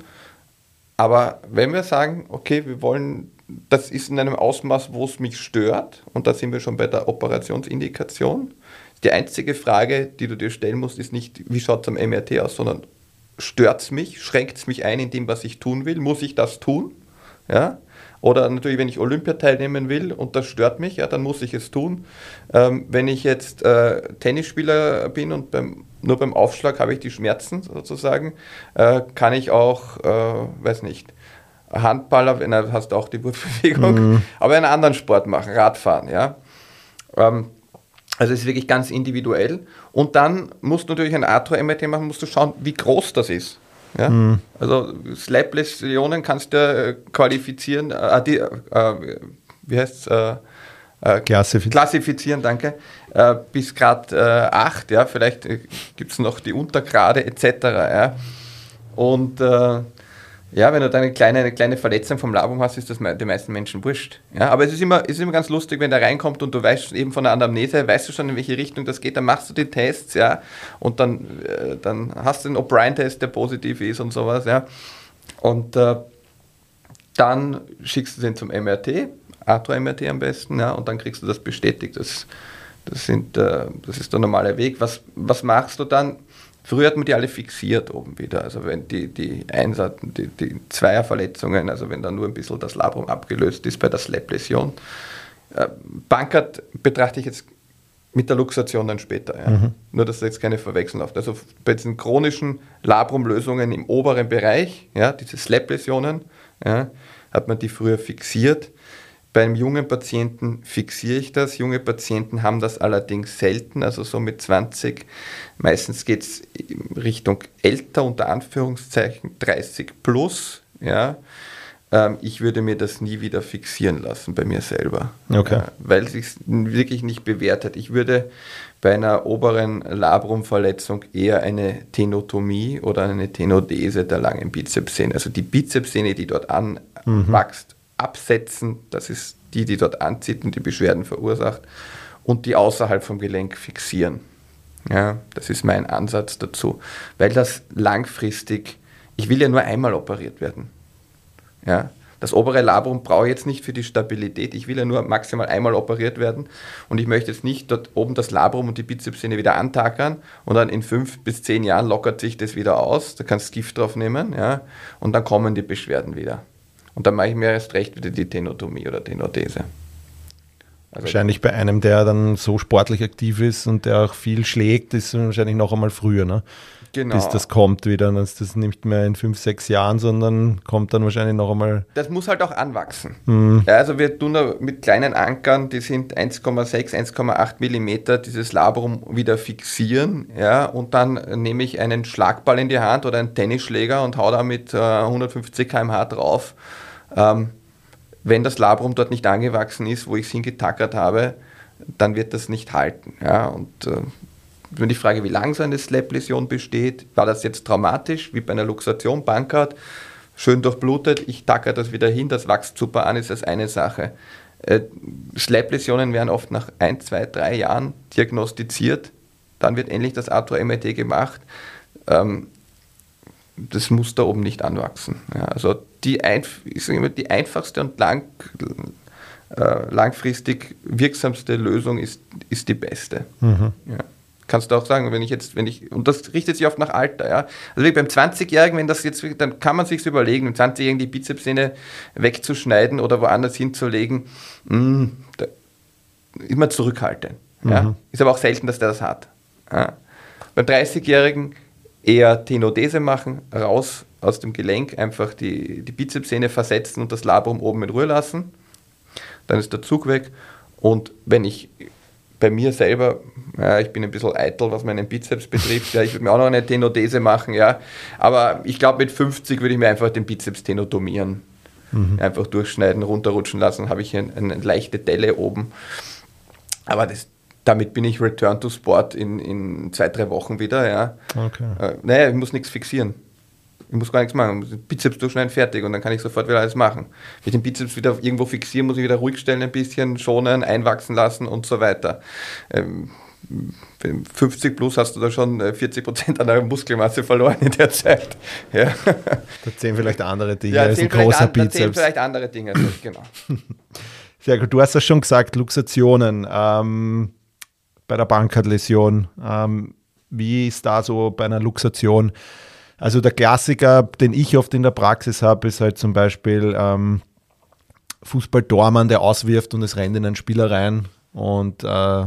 aber wenn wir sagen, okay, wir wollen, das ist in einem Ausmaß, wo es mich stört, und da sind wir schon bei der Operationsindikation, die einzige Frage, die du dir stellen musst, ist nicht, wie schaut es am MRT aus, sondern stört es mich, schränkt es mich ein in dem, was ich tun will, muss ich das tun? Ja? Oder natürlich, wenn ich Olympia teilnehmen will und das stört mich, ja, dann muss ich es tun. Ähm, wenn ich jetzt äh, Tennisspieler bin und beim, nur beim Aufschlag habe ich die Schmerzen sozusagen, äh, kann ich auch, äh, weiß nicht, Handballer, wenn er hast auch die Wurfbewegung, mhm. aber einen anderen Sport machen, Radfahren, ja. Ähm, also es ist wirklich ganz individuell. Und dann musst du natürlich ein Atro-MRT machen, musst du schauen, wie groß das ist. Ja? Mhm. Also Slap-Läsionen kannst du äh, qualifizieren, äh, die, äh, wie heißt es? Äh, äh, klassifizieren. klassifizieren, danke, bis Grad 8, ja, vielleicht gibt es noch die Untergrade etc. Ja. Und ja, wenn du da eine kleine, eine kleine Verletzung vom Labum hast, ist das den meisten Menschen wurscht. Ja, aber es ist, immer, es ist immer ganz lustig, wenn der reinkommt und du weißt eben von der Anamnese, weißt du schon, in welche Richtung das geht, dann machst du die Tests, ja, und dann, äh, dann hast du den O'Brien-Test, der positiv ist und sowas, ja. Und äh, dann schickst du den zum MRT, Atro-MRT am besten, ja, und dann kriegst du das bestätigt. Das Das, sind, äh, das ist der normale Weg. Was, was machst du dann? Früher hat man die alle fixiert oben wieder. Also wenn die, die Einser, die, die Zweierverletzungen, also wenn da nur ein bisschen das Labrum abgelöst ist bei der Slap-Läsion. Äh, Bankert betrachte ich jetzt mit der Luxation dann später. Ja. Mhm. Nur, dass da jetzt keine Verwechslung läuft. Also bei diesen chronischen Labrumlösungen im oberen Bereich, ja, diese Slap-Läsionen, ja, hat man die früher fixiert. Beim jungen Patienten fixiere ich das. Junge Patienten haben das allerdings selten, also so mit 20. Meistens geht es Richtung älter, unter Anführungszeichen 30 plus. Ja. Ähm, ich würde mir das nie wieder fixieren lassen bei mir selber, okay. weil es sich wirklich nicht bewährt hat. Ich würde bei einer oberen Labrumverletzung eher eine Tenotomie oder eine Tenodese der langen Bizepssehne, also die Bizepssehne, die dort anwächst, mhm. Absetzen. Das ist die, die dort anzieht und die Beschwerden verursacht und die außerhalb vom Gelenk fixieren. Ja, das ist mein Ansatz dazu, weil das langfristig, ich will ja nur einmal operiert werden. Ja? Das obere Labrum brauche ich jetzt nicht für die Stabilität. Ich will ja nur maximal einmal operiert werden und ich möchte jetzt nicht dort oben das Labrum und die Bizepssehne wieder antackern und dann in fünf bis zehn Jahren lockert sich das wieder aus. Da kannst du Gift drauf nehmen ja? und dann kommen die Beschwerden wieder. Und dann mache ich mir erst recht wieder die Tenotomie oder Tenodese. Also wahrscheinlich bei einem, der dann so sportlich aktiv ist und der auch viel schlägt, ist wahrscheinlich noch einmal früher. Ne? genau. bis das kommt wieder. Dann ist das nicht mehr in fünf, sechs Jahren, sondern kommt dann wahrscheinlich noch einmal. Das muss halt auch anwachsen. Mhm. Ja, also wir tun da mit kleinen Ankern, die sind 1,6, 1,8 Millimeter, dieses Labrum wieder fixieren. Ja, und dann nehme ich einen Schlagball in die Hand oder einen Tennisschläger und hau da mit äh, 150 km/h drauf. Ähm, wenn das Labrum dort nicht angewachsen ist, wo ich es hingetackert habe, dann wird das nicht halten. Ja, und äh, nur die Frage, wie lang so eine Slap-Läsion besteht. War das jetzt traumatisch, wie bei einer Luxation, Bankart, schön durchblutet, ich tacke das wieder hin, das wächst super an, ist das eine Sache. Äh, Slap-Läsionen werden oft nach ein, zwei, drei Jahren diagnostiziert. Dann wird endlich das Atro-MRT gemacht. Ähm, das muss da oben nicht anwachsen. Ja, also die, einf immer, die einfachste und lang, äh, langfristig wirksamste Lösung ist, ist die beste. Mhm. Ja kannst du auch sagen, wenn ich jetzt, wenn ich, und das richtet sich oft nach Alter, ja. Also beim 20-Jährigen, wenn das jetzt, dann kann man sich überlegen, im 20-Jährigen die Bizepssehne wegzuschneiden oder woanders hinzulegen, mh, da, immer zurückhalten. Mhm. Ja. Ist aber auch selten, dass der das hat. Ja. Beim 30-Jährigen eher Tenodese machen, raus aus dem Gelenk, einfach die, die Bizepssehne versetzen und das Labrum oben in Ruhe lassen. Dann ist der Zug weg. Und wenn ich bei mir selber, ja, ich bin ein bisschen eitel, was meinen Bizeps betrifft. Ja, ich würde mir auch noch eine Tenodese machen, ja. Aber ich glaube, mit 50 würde ich mir einfach den Bizeps tenotomieren. Mhm. Einfach durchschneiden, runterrutschen lassen, habe ich eine, eine, leichte Delle oben. Aber das, damit bin ich Return to Sport in, in zwei, drei Wochen wieder, ja. Okay. Äh, naja, ich muss nichts fixieren. Ich muss gar nichts machen. Bizeps durchschneiden, fertig und dann kann ich sofort wieder alles machen. Wenn ich den Bizeps wieder irgendwo fixieren, muss ich wieder ruhig stellen ein bisschen, schonen, einwachsen lassen und so weiter. Ähm, 50 plus hast du da schon 40 äh, Prozent an der Muskelmasse verloren in der Zeit. *laughs* Ja. Da zählen vielleicht andere Dinge ja, als ein großer an, Bizeps. Da zählen vielleicht andere Dinge, genau. *laughs* Sehr gut. Du hast ja schon gesagt, Luxationen ähm, bei der Bankadläsion. Ähm, wie ist da so bei einer Luxation? Also der Klassiker, den ich oft in der Praxis habe, ist halt zum Beispiel ähm, Fußball-Tormann, der auswirft und es rennt in einen Spieler rein und äh,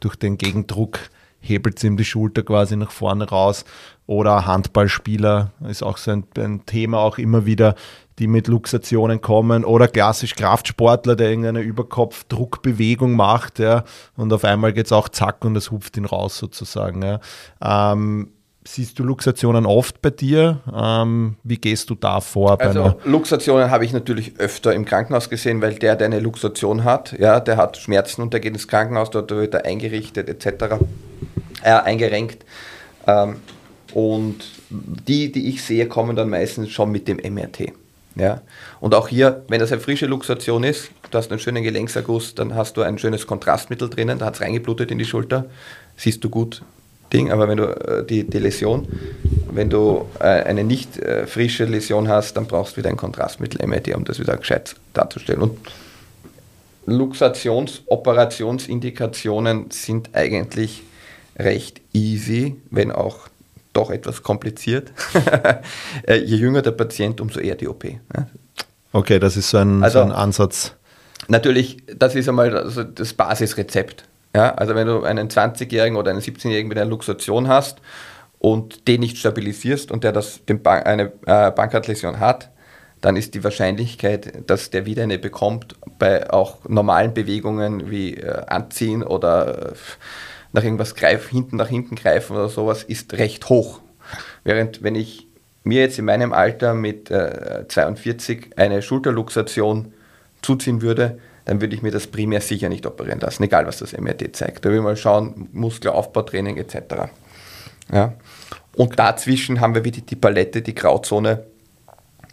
durch den Gegendruck hebelt ihm die Schulter quasi nach vorne raus. Oder Handballspieler ist auch so ein, ein, Thema auch immer wieder, die mit Luxationen kommen. Oder klassisch Kraftsportler, der irgendeine Überkopfdruckbewegung macht, ja, und auf einmal geht es auch zack und es hupft ihn raus sozusagen. Ja. Ähm, Siehst du Luxationen oft bei dir? Ähm, wie gehst du da vor? also Luxationen habe ich natürlich öfter im Krankenhaus gesehen, weil der, der eine Luxation hat, ja, der hat Schmerzen und der geht ins Krankenhaus, dort wird er eingerichtet etc., äh, eingerenkt. Ähm, und die, die ich sehe, kommen dann meistens schon mit dem MRT. Ja? Und auch hier, wenn das eine frische Luxation ist, du hast einen schönen Gelenkserguss, dann hast du ein schönes Kontrastmittel drinnen, da hat es reingeblutet in die Schulter, siehst du gut, Ding, aber wenn du äh, die, die Läsion, wenn du äh, eine nicht äh, frische Läsion hast, dann brauchst du wieder ein Kontrastmittel MIT, um das wieder gescheit darzustellen. Und Luxations-Operationsindikationen sind eigentlich recht easy, wenn auch doch etwas kompliziert. *laughs* Äh, je jünger der Patient, umso eher die OP. Okay, das ist so ein, also, so ein Ansatz. Natürlich, das ist einmal also das Basisrezept. Ja, also wenn du einen 20-Jährigen oder einen 17-Jährigen mit einer Luxation hast und den nicht stabilisierst und der das, den Ban eine äh, Bankhartläsion hat, dann ist die Wahrscheinlichkeit, dass der wieder eine bekommt, bei auch normalen Bewegungen wie äh, Anziehen oder äh, nach irgendwas greifen, hinten nach hinten greifen oder sowas, ist recht hoch. Während wenn ich mir jetzt in meinem Alter mit äh, 42 eine Schulterluxation zuziehen würde, dann würde ich mir das primär sicher nicht operieren lassen, egal was das MRT zeigt. Da will ich mal schauen, Muskelaufbautraining etc. Ja. Und dazwischen haben wir wieder die Palette, die Grauzone,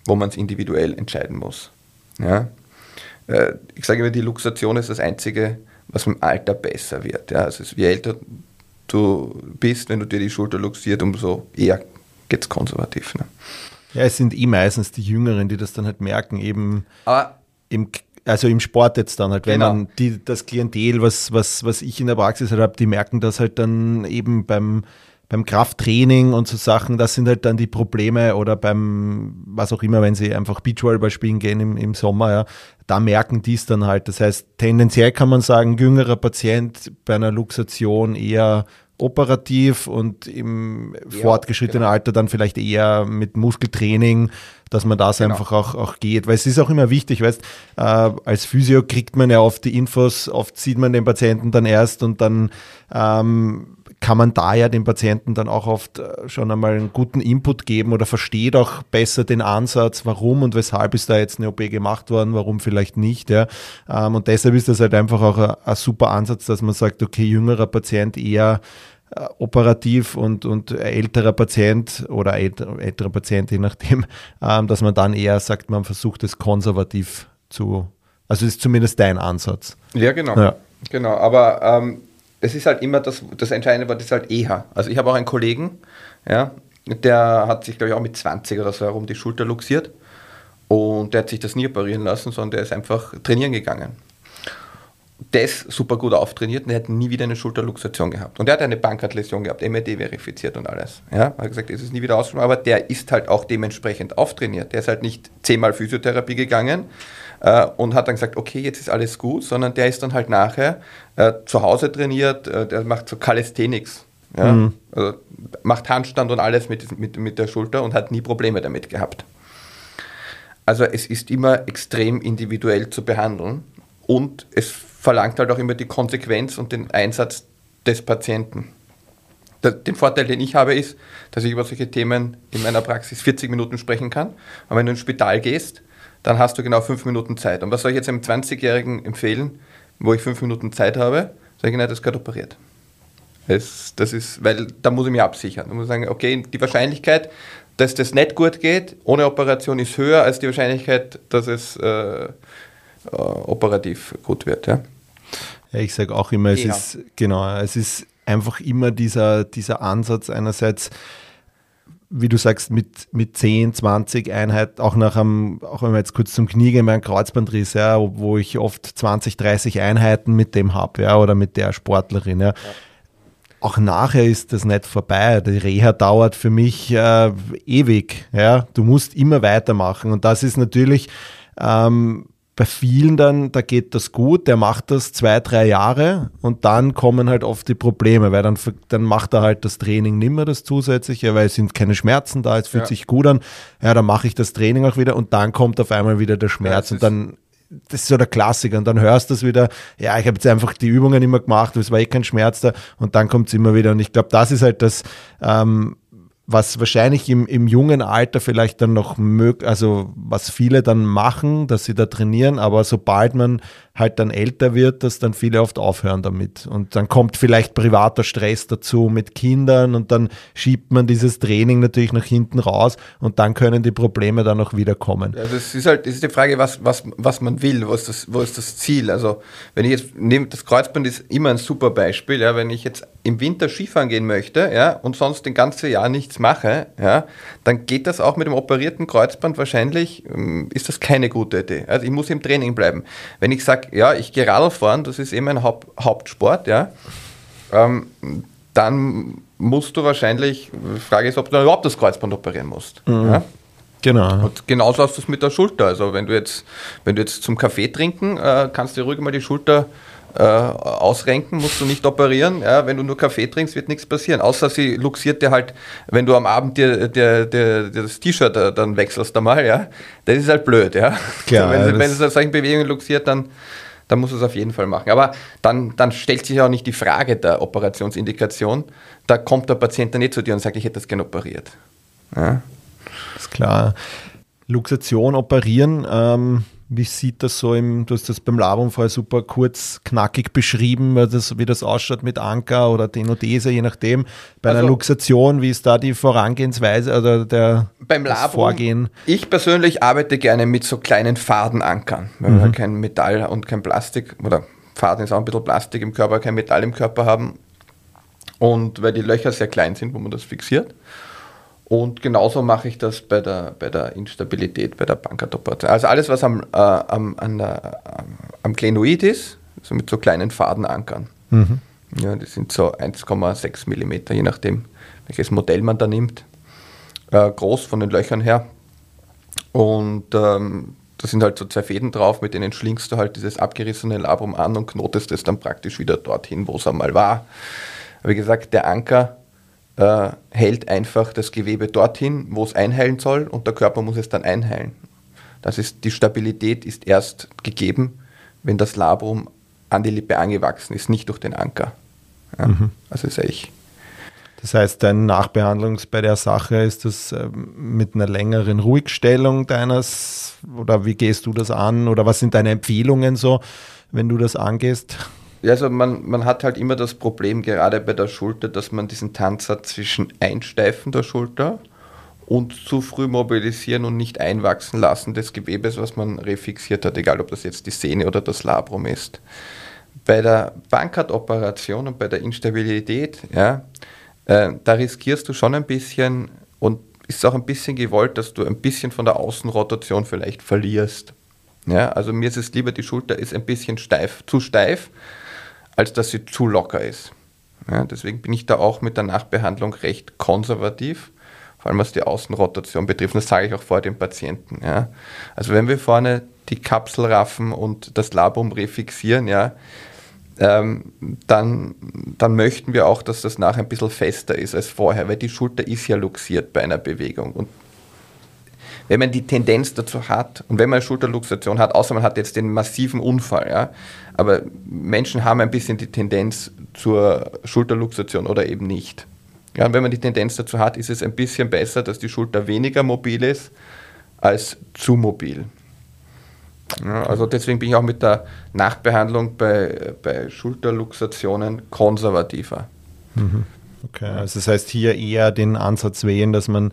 wo man es individuell entscheiden muss. Ja. Äh, ich sage immer, die Luxation ist das einzige was mit dem Alter besser wird. Ja. Also je älter du bist, wenn du dir die Schulter luxiert, umso eher geht es konservativ. Ne? Ja, es sind eh meistens die Jüngeren, die das dann halt merken, eben Aber im, also im Sport jetzt dann halt, wenn genau. man die, das Klientel, was, was, was ich in der Praxis halt habe, die merken das halt dann eben beim beim Krafttraining und so Sachen, das sind halt dann die Probleme oder beim, was auch immer, wenn sie einfach Beachvolleyball spielen gehen im, im Sommer, ja, da merken die es dann halt. Das heißt, tendenziell kann man sagen, jüngerer Patient bei einer Luxation eher operativ und im ja, fortgeschrittenen genau. Alter dann vielleicht eher mit Muskeltraining, dass man das genau. einfach auch, auch geht. Weil es ist auch immer wichtig, weißt, äh, als Physio kriegt man ja oft die Infos, oft sieht man den Patienten dann erst und dann ähm, kann man da ja dem Patienten dann auch oft äh, schon einmal einen guten Input geben oder versteht auch besser den Ansatz, warum und weshalb ist da jetzt eine OP gemacht worden, warum vielleicht nicht. Ja. Ähm, und deshalb ist das halt einfach auch ein, ein super Ansatz, dass man sagt, okay, jüngerer Patient eher äh, operativ und, und älterer Patient oder älter, älterer Patient, je nachdem, *laughs* ähm, dass man dann eher sagt, man versucht es konservativ zu, also ist zumindest dein Ansatz. Ja, genau. Ja. Genau, aber ähm, es ist halt immer das, das entscheidende Wort ist halt eher. Also ich habe auch einen Kollegen, ja, der hat sich, glaube ich, auch mit 20 oder so herum die Schulter luxiert und der hat sich das nie operieren lassen, sondern der ist einfach trainieren gegangen. Der ist super gut auftrainiert und der hat nie wieder eine Schulterluxation gehabt. Und der hat eine Bankhartläsion gehabt, MRD verifiziert und alles. Ja, hat gesagt, es ist nie wieder ausgesprochen, aber der ist halt auch dementsprechend auftrainiert. Der ist halt nicht zehnmal Physiotherapie gegangen, äh, und hat dann gesagt, okay, jetzt ist alles gut, sondern der ist dann halt nachher äh, zu Hause trainiert, äh, der macht so Calisthenics. Ja? Mhm. Also macht Handstand und alles mit, mit, mit der Schulter und hat nie Probleme damit gehabt. Also es ist immer extrem individuell zu behandeln und es verlangt halt auch immer die Konsequenz und den Einsatz des Patienten. Den Vorteil, den ich habe, ist, dass ich über solche Themen in meiner Praxis 40 Minuten sprechen kann. Aber wenn du ins Spital gehst, dann hast du genau fünf Minuten Zeit. Und was soll ich jetzt einem 20-Jährigen empfehlen, wo ich fünf Minuten Zeit habe? Sage ich, nein, das gehört operiert. Das, das ist, weil da muss ich mich absichern. Da muss ich sagen, okay, die Wahrscheinlichkeit, dass das nicht gut geht, ohne Operation ist höher als die Wahrscheinlichkeit, dass es äh, äh, operativ gut wird. Ja, ja ich sage auch immer, es ja. ist genau, es ist einfach immer dieser, dieser Ansatz einerseits, wie du sagst, mit, mit 10, 20 Einheiten, auch nach einem, auch wenn wir jetzt kurz zum Knie gehen, mein Kreuzbandriss, ja, wo ich oft 20, 30 Einheiten mit dem habe, ja, oder mit der Sportlerin, ja. ja. Auch nachher ist das nicht vorbei. Die Reha dauert für mich äh, ewig. Ja, du musst immer weitermachen. Und das ist natürlich ähm, bei vielen dann, da geht das gut, der macht das zwei, drei Jahre und dann kommen halt oft die Probleme, weil dann, dann macht er halt das Training nimmer das zusätzliche, weil es sind keine Schmerzen da, es fühlt ja. sich gut an, ja, dann mache ich das Training auch wieder und dann kommt auf einmal wieder der Schmerz ja, und dann das ist so der Klassiker. Und dann hörst du es wieder, ja, ich habe jetzt einfach die Übungen immer gemacht, es war eh kein Schmerz da und dann kommt es immer wieder. Und ich glaube, das ist halt das, ähm, was wahrscheinlich im, im jungen Alter vielleicht dann noch mög, also was viele dann machen, dass sie da trainieren, aber sobald man halt dann älter wird, dass dann viele oft aufhören damit. Und dann kommt vielleicht privater Stress dazu mit Kindern und dann schiebt man dieses Training natürlich nach hinten raus und dann können die Probleme dann auch wieder kommen. Also es ist halt, es ist die Frage, was, was, was man will, wo ist, das, wo ist das Ziel? Also wenn ich jetzt nehme, das Kreuzband ist immer ein super Beispiel, ja, wenn ich jetzt im Winter Skifahren gehen möchte, ja, und sonst den ganze Jahr nichts mache, ja, dann geht das auch mit dem operierten Kreuzband wahrscheinlich, ähm, ist das keine gute Idee. Also ich muss im Training bleiben. Wenn ich sage, ja, ich gehe Radl fahren, das ist eben mein Haupt, Hauptsport, ja, ähm, dann musst du wahrscheinlich, die Frage ist, ob du überhaupt das Kreuzband operieren musst. Mhm. Ja? Genau. Und genauso hast du es mit der Schulter. Also wenn du jetzt, wenn du jetzt zum Kaffee trinken, äh, kannst du ruhig mal die Schulter äh, ausrenken, musst du nicht operieren. Ja, wenn du nur Kaffee trinkst, wird nichts passieren. Außer sie luxiert dir halt, wenn du am Abend dir, dir, dir, dir das T-Shirt äh, dann wechselst einmal, ja, das ist halt blöd, ja. Klar, also wenn, sie, wenn es solchen Bewegungen luxiert, dann, dann muss es auf jeden Fall machen. Aber dann, dann stellt sich auch nicht die Frage der Operationsindikation. Da kommt der Patient dann nicht zu dir und sagt, ich hätte das gerne operiert. Ja. Ist klar. Luxation operieren, ähm, wie sieht das so im, du hast das beim Labum vorher super kurz, knackig beschrieben, das, wie das ausschaut mit Anker oder Tenodese, je nachdem. Bei also, einer Luxation, wie ist da die Vorangehensweise oder der beim Labum, Vorgehen? Ich persönlich arbeite gerne mit so kleinen Fadenankern, wenn mhm. wir kein Metall und kein Plastik, oder Faden ist auch ein bisschen Plastik im Körper, kein Metall im Körper haben. Und weil die Löcher sehr klein sind, wo man das fixiert. Und genauso mache ich das bei der, bei der Instabilität, bei der Bankatoperation. Also alles, was am, äh, am, an der, am Glenoid ist, so mit so kleinen Fadenankern. Mhm. Ja, die sind so 1,6 mm, je nachdem, welches Modell man da nimmt. Äh, groß von den Löchern her. Und ähm, da sind halt so zwei Fäden drauf, mit denen schlingst du halt dieses abgerissene Labrum an und knotest es dann praktisch wieder dorthin, wo es einmal war. Wie gesagt, der Anker äh, hält einfach das Gewebe dorthin, wo es einheilen soll und der Körper muss es dann einheilen. Das ist, die Stabilität ist erst gegeben, wenn das Labrum an die Lippe angewachsen ist, nicht durch den Anker. Ja, mhm. Also ist eigentlich. Das heißt, dein Nachbehandlungs bei der Sache ist das äh, mit einer längeren Ruhigstellung deines oder wie gehst du das an oder was sind deine Empfehlungen so, wenn du das angehst? Also man, man hat halt immer das Problem, gerade bei der Schulter, dass man diesen Tanzer zwischen Einsteifen der Schulter und zu früh mobilisieren und nicht einwachsen lassen des Gewebes, was man refixiert hat, egal ob das jetzt die Sehne oder das Labrum ist. Bei der Bankart-Operation und bei der Instabilität, ja, äh, da riskierst du schon ein bisschen und ist auch ein bisschen gewollt, dass du ein bisschen von der Außenrotation vielleicht verlierst. Ja, also mir ist es lieber, die Schulter ist ein bisschen steif, zu steif, als dass sie zu locker ist. Ja, deswegen bin ich da auch mit der Nachbehandlung recht konservativ, vor allem was die Außenrotation betrifft. Das sage ich auch vor dem Patienten. Ja. Also wenn wir vorne die Kapsel raffen und das Labrum refixieren, ja, ähm, dann, dann möchten wir auch, dass das nachher ein bisschen fester ist als vorher, weil die Schulter ist ja luxiert bei einer Bewegung. Und wenn man die Tendenz dazu hat und wenn man eine Schulterluxation hat, außer man hat jetzt den massiven Unfall, ja, aber Menschen haben ein bisschen die Tendenz zur Schulterluxation oder eben nicht. Ja, und wenn man die Tendenz dazu hat, ist es ein bisschen besser, dass die Schulter weniger mobil ist als zu mobil. Ja, also deswegen bin ich auch mit der Nachbehandlung bei, bei Schulterluxationen konservativer. Mhm. Okay, also das heißt hier eher den Ansatz wählen, dass man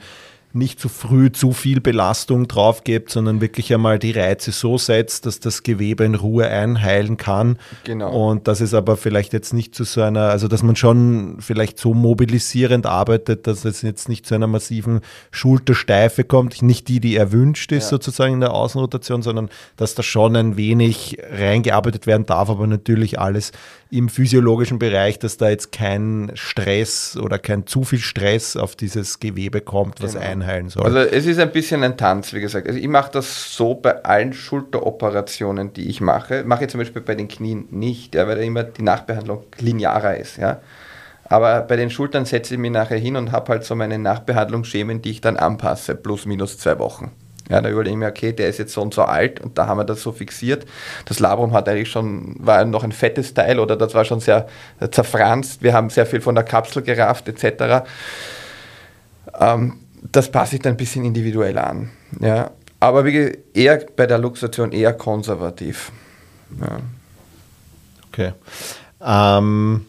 nicht zu früh zu viel Belastung drauf gibt, sondern wirklich einmal die Reize so setzt, dass das Gewebe in Ruhe einheilen kann. Genau. Und das ist aber vielleicht jetzt nicht zu so einer, also dass man schon vielleicht so mobilisierend arbeitet, dass es jetzt nicht zu einer massiven Schultersteife kommt, nicht die, die erwünscht ist ja. sozusagen in der Außenrotation, sondern dass da schon ein wenig reingearbeitet werden darf, aber natürlich alles im physiologischen Bereich, dass da jetzt kein Stress oder kein zu viel Stress auf dieses Gewebe kommt, was genau. einheilen soll. Also es ist ein bisschen ein Tanz, wie gesagt. Also ich mache das so bei allen Schulteroperationen, die ich mache. Mache ich zum Beispiel bei den Knien nicht, ja, weil da immer die Nachbehandlung linearer ist. Ja. Aber bei den Schultern setze ich mich nachher hin und habe halt so meine Nachbehandlungsschemen, die ich dann anpasse, plus minus zwei Wochen. Ja, da überlege ich mir, okay, der ist jetzt so und so alt und da haben wir das so fixiert. Das Labrum hat eigentlich schon, war noch ein fettes Teil oder das war schon sehr zerfranst. Wir haben sehr viel von der Kapsel gerafft etc. Ähm, das passe ich dann ein bisschen individuell an. Ja. Aber wie eher bei der Luxation eher konservativ. Ja. Okay. Ähm,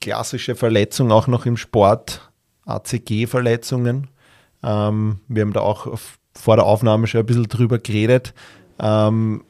klassische Verletzung auch noch im Sport, ACG-Verletzungen. Ähm, wir haben da auch vor der Aufnahme schon ein bisschen drüber geredet. Ähm,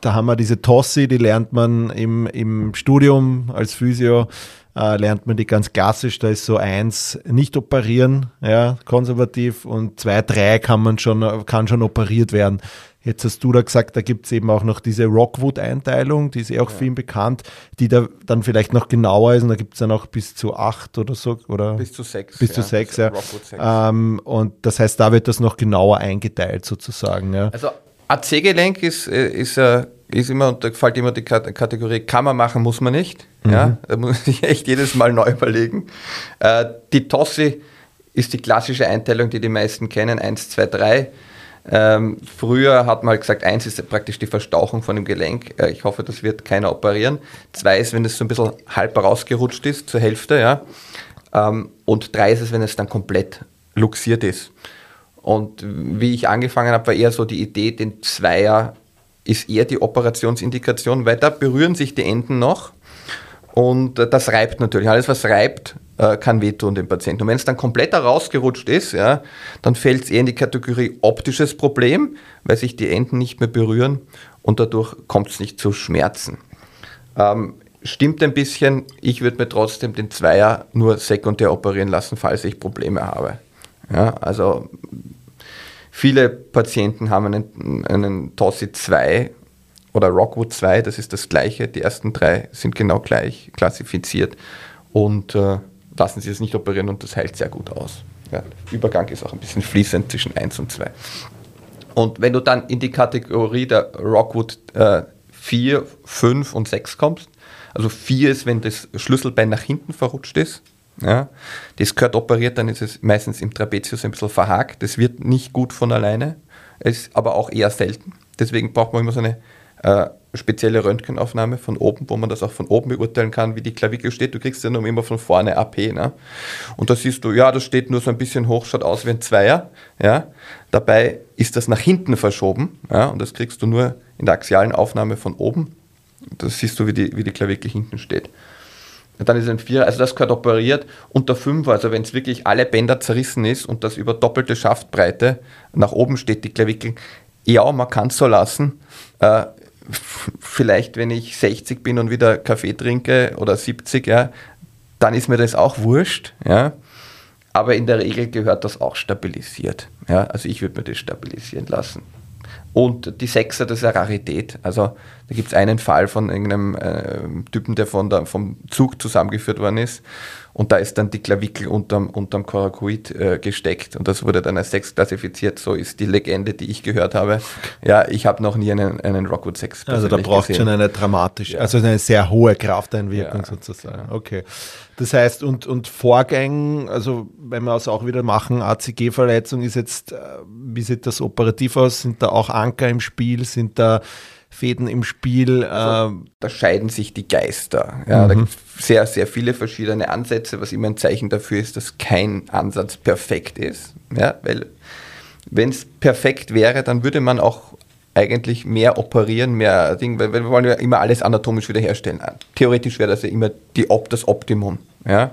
da haben wir diese Tossi, die lernt man im, im Studium als Physio, äh, lernt man die ganz klassisch. Da ist so eins nicht operieren, ja, konservativ und zwei, drei kann man schon, kann schon operiert werden. Jetzt hast du da gesagt, da gibt es eben auch noch diese Rockwood-Einteilung, die ist eh auch ja. vielen bekannt, die da dann vielleicht noch genauer ist und da gibt es dann auch bis zu acht oder so. Oder bis zu sechs. Bis ja, zu sechs, ja. Ähm, und das heißt, da wird das noch genauer eingeteilt sozusagen. Ja. Also AC-Gelenk ist, äh, ist, äh, ist immer, da fällt immer die Kategorie, kann man machen, muss man nicht. Mhm. Ja, da muss *laughs* ich echt jedes Mal neu überlegen. Äh, die Tossi ist die klassische Einteilung, die die meisten kennen, 1, 2, 3. Ähm, früher hat man halt gesagt, eins ist praktisch die Verstauchung von dem Gelenk. Äh, ich hoffe, das wird keiner operieren. Zwei ist, wenn es so ein bisschen halb rausgerutscht ist, zur Hälfte, ja. Ähm, und drei ist es, wenn es dann komplett luxiert ist. Und wie ich angefangen habe, war eher so die Idee, den Zweier ist eher die Operationsindikation, weil da berühren sich die Enden noch und äh, das reibt natürlich. Alles, was reibt, äh, kann wehtun dem Patienten. Und wenn es dann komplett herausgerutscht ist, ja, dann fällt es eher in die Kategorie optisches Problem, weil sich die Enden nicht mehr berühren und dadurch kommt es nicht zu Schmerzen. Ähm, stimmt ein bisschen, ich würde mir trotzdem den Zweier nur sekundär operieren lassen, falls ich Probleme habe. Ja, also viele Patienten haben einen, einen TOSI 2 oder Rockwood 2, das ist das gleiche. Die ersten drei sind genau gleich klassifiziert und äh, lassen sie es nicht operieren und das heilt sehr gut aus. Ja, Übergang ist auch ein bisschen fließend zwischen 1 und 2. Und wenn du dann in die Kategorie der Rockwood äh, 4, 5 und 6 kommst, also 4 ist, wenn das Schlüsselbein nach hinten verrutscht ist, ja, das gehört operiert, dann ist es meistens im Trapezius ein bisschen verhakt. Das wird nicht gut von alleine, ist aber auch eher selten. Deswegen braucht man immer so eine äh, spezielle Röntgenaufnahme von oben, wo man das auch von oben beurteilen kann, wie die Klavikel steht. Du kriegst ja nur immer von vorne AP. Ne? Und da siehst du, ja, das steht nur so ein bisschen hoch, schaut aus wie ein Zweier. Ja? Dabei ist das nach hinten verschoben. Ja? Und das kriegst du nur in der axialen Aufnahme von oben. Das siehst du, wie die, wie die Klavikel hinten steht. Dann ist ein Vierer, also das gehört operiert. Und der Fünfer, also wenn es wirklich alle Bänder zerrissen ist und das über doppelte Schaftbreite nach oben steht, die Klavikel, ja, man kann es so lassen. Äh, vielleicht, wenn ich 60 bin und wieder Kaffee trinke oder 70, ja, dann ist mir das auch wurscht. Ja. Aber in der Regel gehört das auch stabilisiert. Ja. Also ich würde mir das stabilisieren lassen. Und die Sechser, das ist eine Rarität. Also da gibt es einen Fall von irgendeinem äh, Typen, der, von der vom Zug zusammengeführt worden ist. Und da ist dann die Klavikel unterm, unterm Korakoid äh, gesteckt. Und das wurde dann als Sex klassifiziert. So ist die Legende, die ich gehört habe. Ja, ich habe noch nie einen, einen Rockwood Sex Also da braucht schon eine dramatische, ja. also eine sehr hohe Krafteinwirkung ja. sozusagen. Okay. Das heißt, und, und Vorgängen, also wenn wir es auch wieder machen, ACG-Verletzung ist jetzt, äh, wie sieht das operativ aus? Sind da auch Anker im Spiel? Sind da Fäden im Spiel? Also, äh, da scheiden sich die Geister. Ja, mhm. Da gibt es sehr, sehr viele verschiedene Ansätze, was immer ein Zeichen dafür ist, dass kein Ansatz perfekt ist. Ja, weil wenn es perfekt wäre, dann würde man auch eigentlich mehr operieren, mehr Ding, weil, wir wollen ja immer alles anatomisch wiederherstellen. Theoretisch wäre das ja immer die, das Optimum. Ja?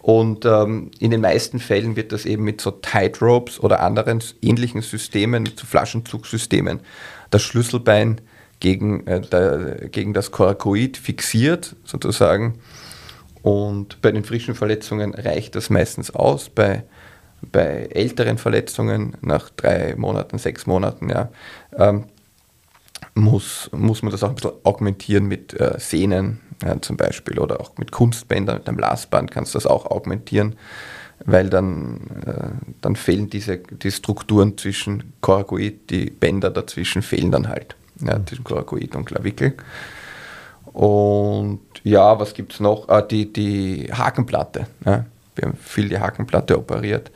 Und ähm, in den meisten Fällen wird das eben mit so Tightropes oder anderen ähnlichen Systemen, so Flaschenzugsystemen, das Schlüsselbein gegen, äh, der, gegen das Korakoid fixiert, sozusagen. Und bei den frischen Verletzungen reicht das meistens aus. Bei bei älteren Verletzungen nach drei Monaten, sechs Monaten, ja, ähm, muss, muss man das auch ein bisschen augmentieren mit äh, Sehnen ja, zum Beispiel oder auch mit Kunstbändern, mit einem Lasband kannst du das auch augmentieren, weil dann, äh, dann fehlen diese die Strukturen zwischen Coracoid, die Bänder dazwischen fehlen dann halt, ja, mhm. zwischen Coracoid und Klavikel. Und ja, was gibt es noch? Ah, die, die Hakenplatte. Ja. Wir haben viel die Hakenplatte operiert.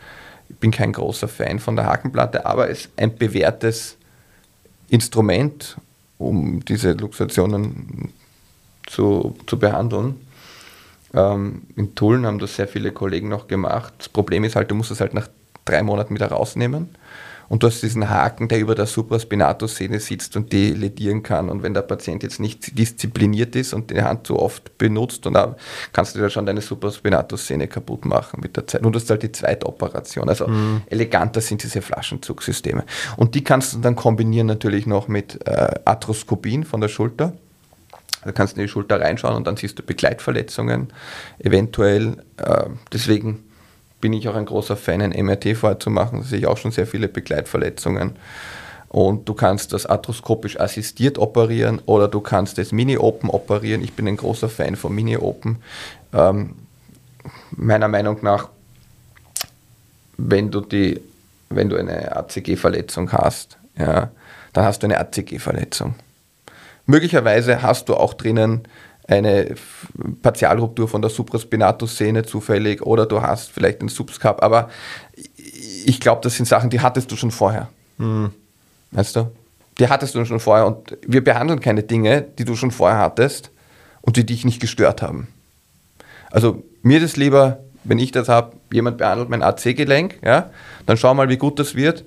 Ich bin kein großer Fan von der Hakenplatte, aber es ist ein bewährtes Instrument, um diese Luxationen zu, zu behandeln. Ähm, in Tulln haben das sehr viele Kollegen noch gemacht. Das Problem ist halt, du musst es halt nach drei Monaten wieder rausnehmen und du hast diesen Haken, der über der Supraspinatus-Sehne sitzt und die ledieren kann. Und wenn der Patient jetzt nicht diszipliniert ist und die Hand zu oft benutzt, dann kannst du dir schon deine Supraspinatus-Sehne kaputt machen mit der Zeit. Und das ist halt die zweite Operation. Also mhm. eleganter sind diese Flaschenzugsysteme. Und die kannst du dann kombinieren natürlich noch mit äh, Arthroskopien von der Schulter. Da kannst du in die Schulter reinschauen und dann siehst du Begleitverletzungen, eventuell. Äh, deswegen bin ich auch ein großer Fan, ein MRT vorzumachen. Da sehe ich auch schon sehr viele Begleitverletzungen. Und du kannst das arthroskopisch assistiert operieren oder du kannst das Mini-Open operieren. Ich bin ein großer Fan von Mini-Open. Ähm, meiner Meinung nach, wenn du, die, wenn du eine ACG-Verletzung hast, ja, dann hast du eine ACG-Verletzung. Möglicherweise hast du auch drinnen eine Partialruptur von der Supraspinatus-Sehne zufällig oder du hast vielleicht einen Subscap, aber ich glaube, das sind Sachen, die hattest du schon vorher. Mhm. Weißt du? Die hattest du schon vorher und wir behandeln keine Dinge, die du schon vorher hattest und die dich nicht gestört haben. Also mir ist es lieber, wenn ich das habe, jemand behandelt mein AC-Gelenk, ja, dann schau mal, wie gut das wird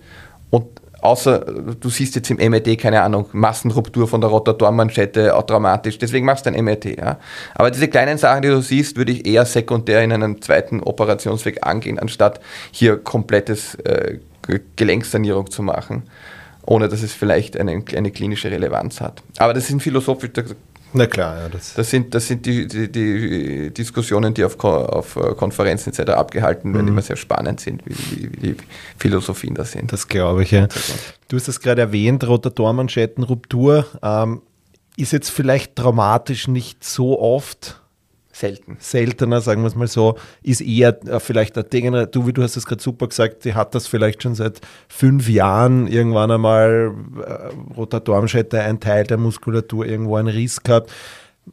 und außer du siehst jetzt im MRT, keine Ahnung, Massenruptur von der Rotatormanschette, auch dramatisch, deswegen machst du ein MRT. Ja? Aber diese kleinen Sachen, die du siehst, würde ich eher sekundär in einem zweiten Operationsweg angehen, anstatt hier komplettes äh, Gelenksanierung zu machen, ohne dass es vielleicht eine, eine klinische Relevanz hat. Aber das sind philosophisch, na klar, ja. Das, das sind, das sind die, die, die Diskussionen, die auf, auf äh, Konferenzen etc. abgehalten werden, mhm. immer sehr spannend sind, wie, wie, wie, die Philosophien da sind. Das glaube ich, ja. Du hast es gerade erwähnt, Rotatormanschettenruptur. Ähm, ist jetzt vielleicht traumatisch nicht so oft, Selten. Seltener, sagen wir es mal so, ist eher äh, vielleicht ein Ding, du, wie du hast es gerade super gesagt, die hat das vielleicht schon seit fünf Jahren irgendwann einmal äh, Rotatormschette, ein Teil der Muskulatur irgendwo einen Riss gehabt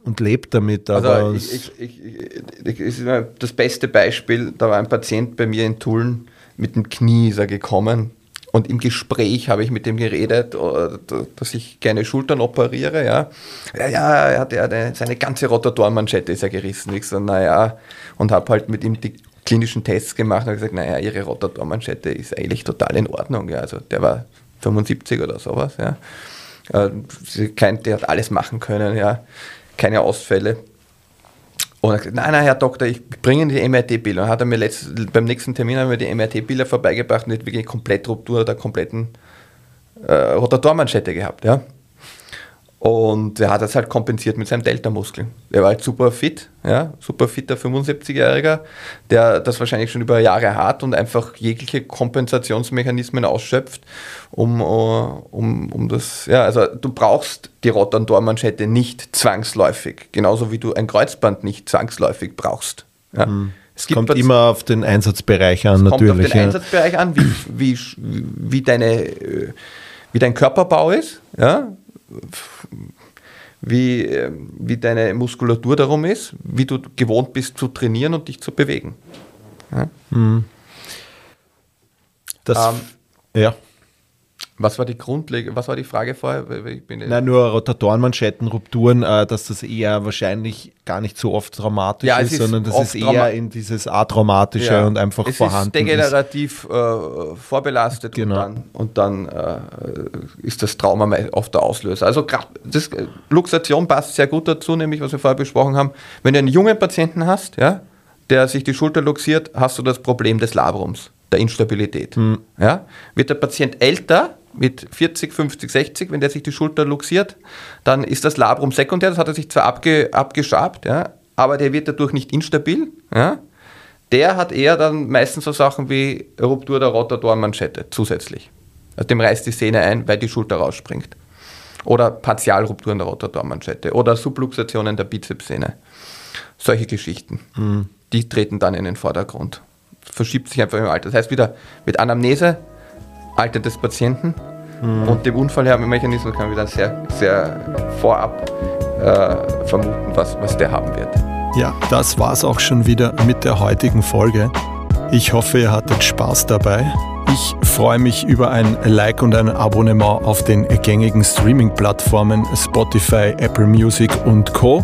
und lebt damit. Also ich, ich, ich, das beste Beispiel, da war ein Patient bei mir in Tulln mit dem Knie ist er gekommen und im Gespräch habe ich mit dem geredet, äh, dass ich gerne Schultern operiere. Ja, ja, ja er hat ja seine ganze Rotatorenmanschette ist ja gerissen. Ich so, naja, und habe halt mit ihm die klinischen Tests gemacht und gesagt, naja, ihre Rotatorenmanschette ist eigentlich total in Ordnung. Ja, also der war 75 oder sowas. Ja. Äh, der hat alles machen können, ja. keine Ausfälle. Und er hat gesagt, nein, nein, Herr Doktor, ich bringe Ihnen die MRT-Bilder. Und hat er mir letzt, beim nächsten Termin haben wir die MRT-Bilder vorbeigebracht und hat wirklich komplett Ruptur der kompletten äh, Rotatormanschette gehabt. Ja. Und er hat das halt kompensiert mit seinem Delta-Muskel. Er war halt super fit, ja, super fitter 75-Jähriger, der das wahrscheinlich schon über Jahre hat und einfach jegliche Kompensationsmechanismen ausschöpft, um, äh, um, um das, ja, also du brauchst die Rotantormanschette nicht zwangsläufig, genauso wie du ein Kreuzband nicht zwangsläufig brauchst. Ja. Mhm. Es kommt immer auf den Einsatzbereich an, es natürlich. Kommt auf den ja. Einsatzbereich an, wie, wie, wie, deine, äh, wie dein Körperbau ist, ja wie, ähm, wie deine Muskulatur darum ist, wie du gewohnt bist zu trainieren und dich zu bewegen. Ja. Mhm. Das, ähm, ja. Was war die Grundlage, was war die Frage vorher? Nein, nur Rotatorenmanschettenrupturen, äh, dass das eher wahrscheinlich gar nicht so oft traumatisch ja, ist, ist, sondern das ist eher in dieses atraumatische ja. und einfach es vorhanden ist. degenerativ äh, vorbelastet genau. und dann, und dann äh, ist das Trauma oft der Auslöser. Also das, Luxation passt sehr gut dazu, nämlich was wir vorher besprochen haben. Wenn du einen jungen Patienten hast, ja, der sich die Schulter luxiert, hast du das Problem des Labrums der Instabilität. Hm. Ja? Wird der Patient älter, mit 40, 50, 60, wenn der sich die Schulter luxiert, dann ist das Labrum sekundär, das hat er sich zwar abge, abgeschabt, ja, aber der wird dadurch nicht instabil. Ja. Der hat eher dann meistens so Sachen wie Ruptur der Rotatorenmanschette zusätzlich. Also dem reißt die Sehne ein, weil die Schulter rausspringt. Oder Partialrupturen der Rotatorenmanschette oder Subluxationen der Bizepssehne. Solche Geschichten. Mhm. Die treten dann in den Vordergrund. Verschiebt sich einfach im Alter. Das heißt wieder mit Anamnese, Alter des Patienten mhm. und dem Unfallmechanismus kann man wieder sehr, sehr vorab äh, vermuten, was, was der haben wird. Ja, das war's auch schon wieder mit der heutigen Folge. Ich hoffe, ihr hattet Spaß dabei. Ich freue mich über ein Like und ein Abonnement auf den gängigen Streaming-Plattformen Spotify, Apple Music und Co.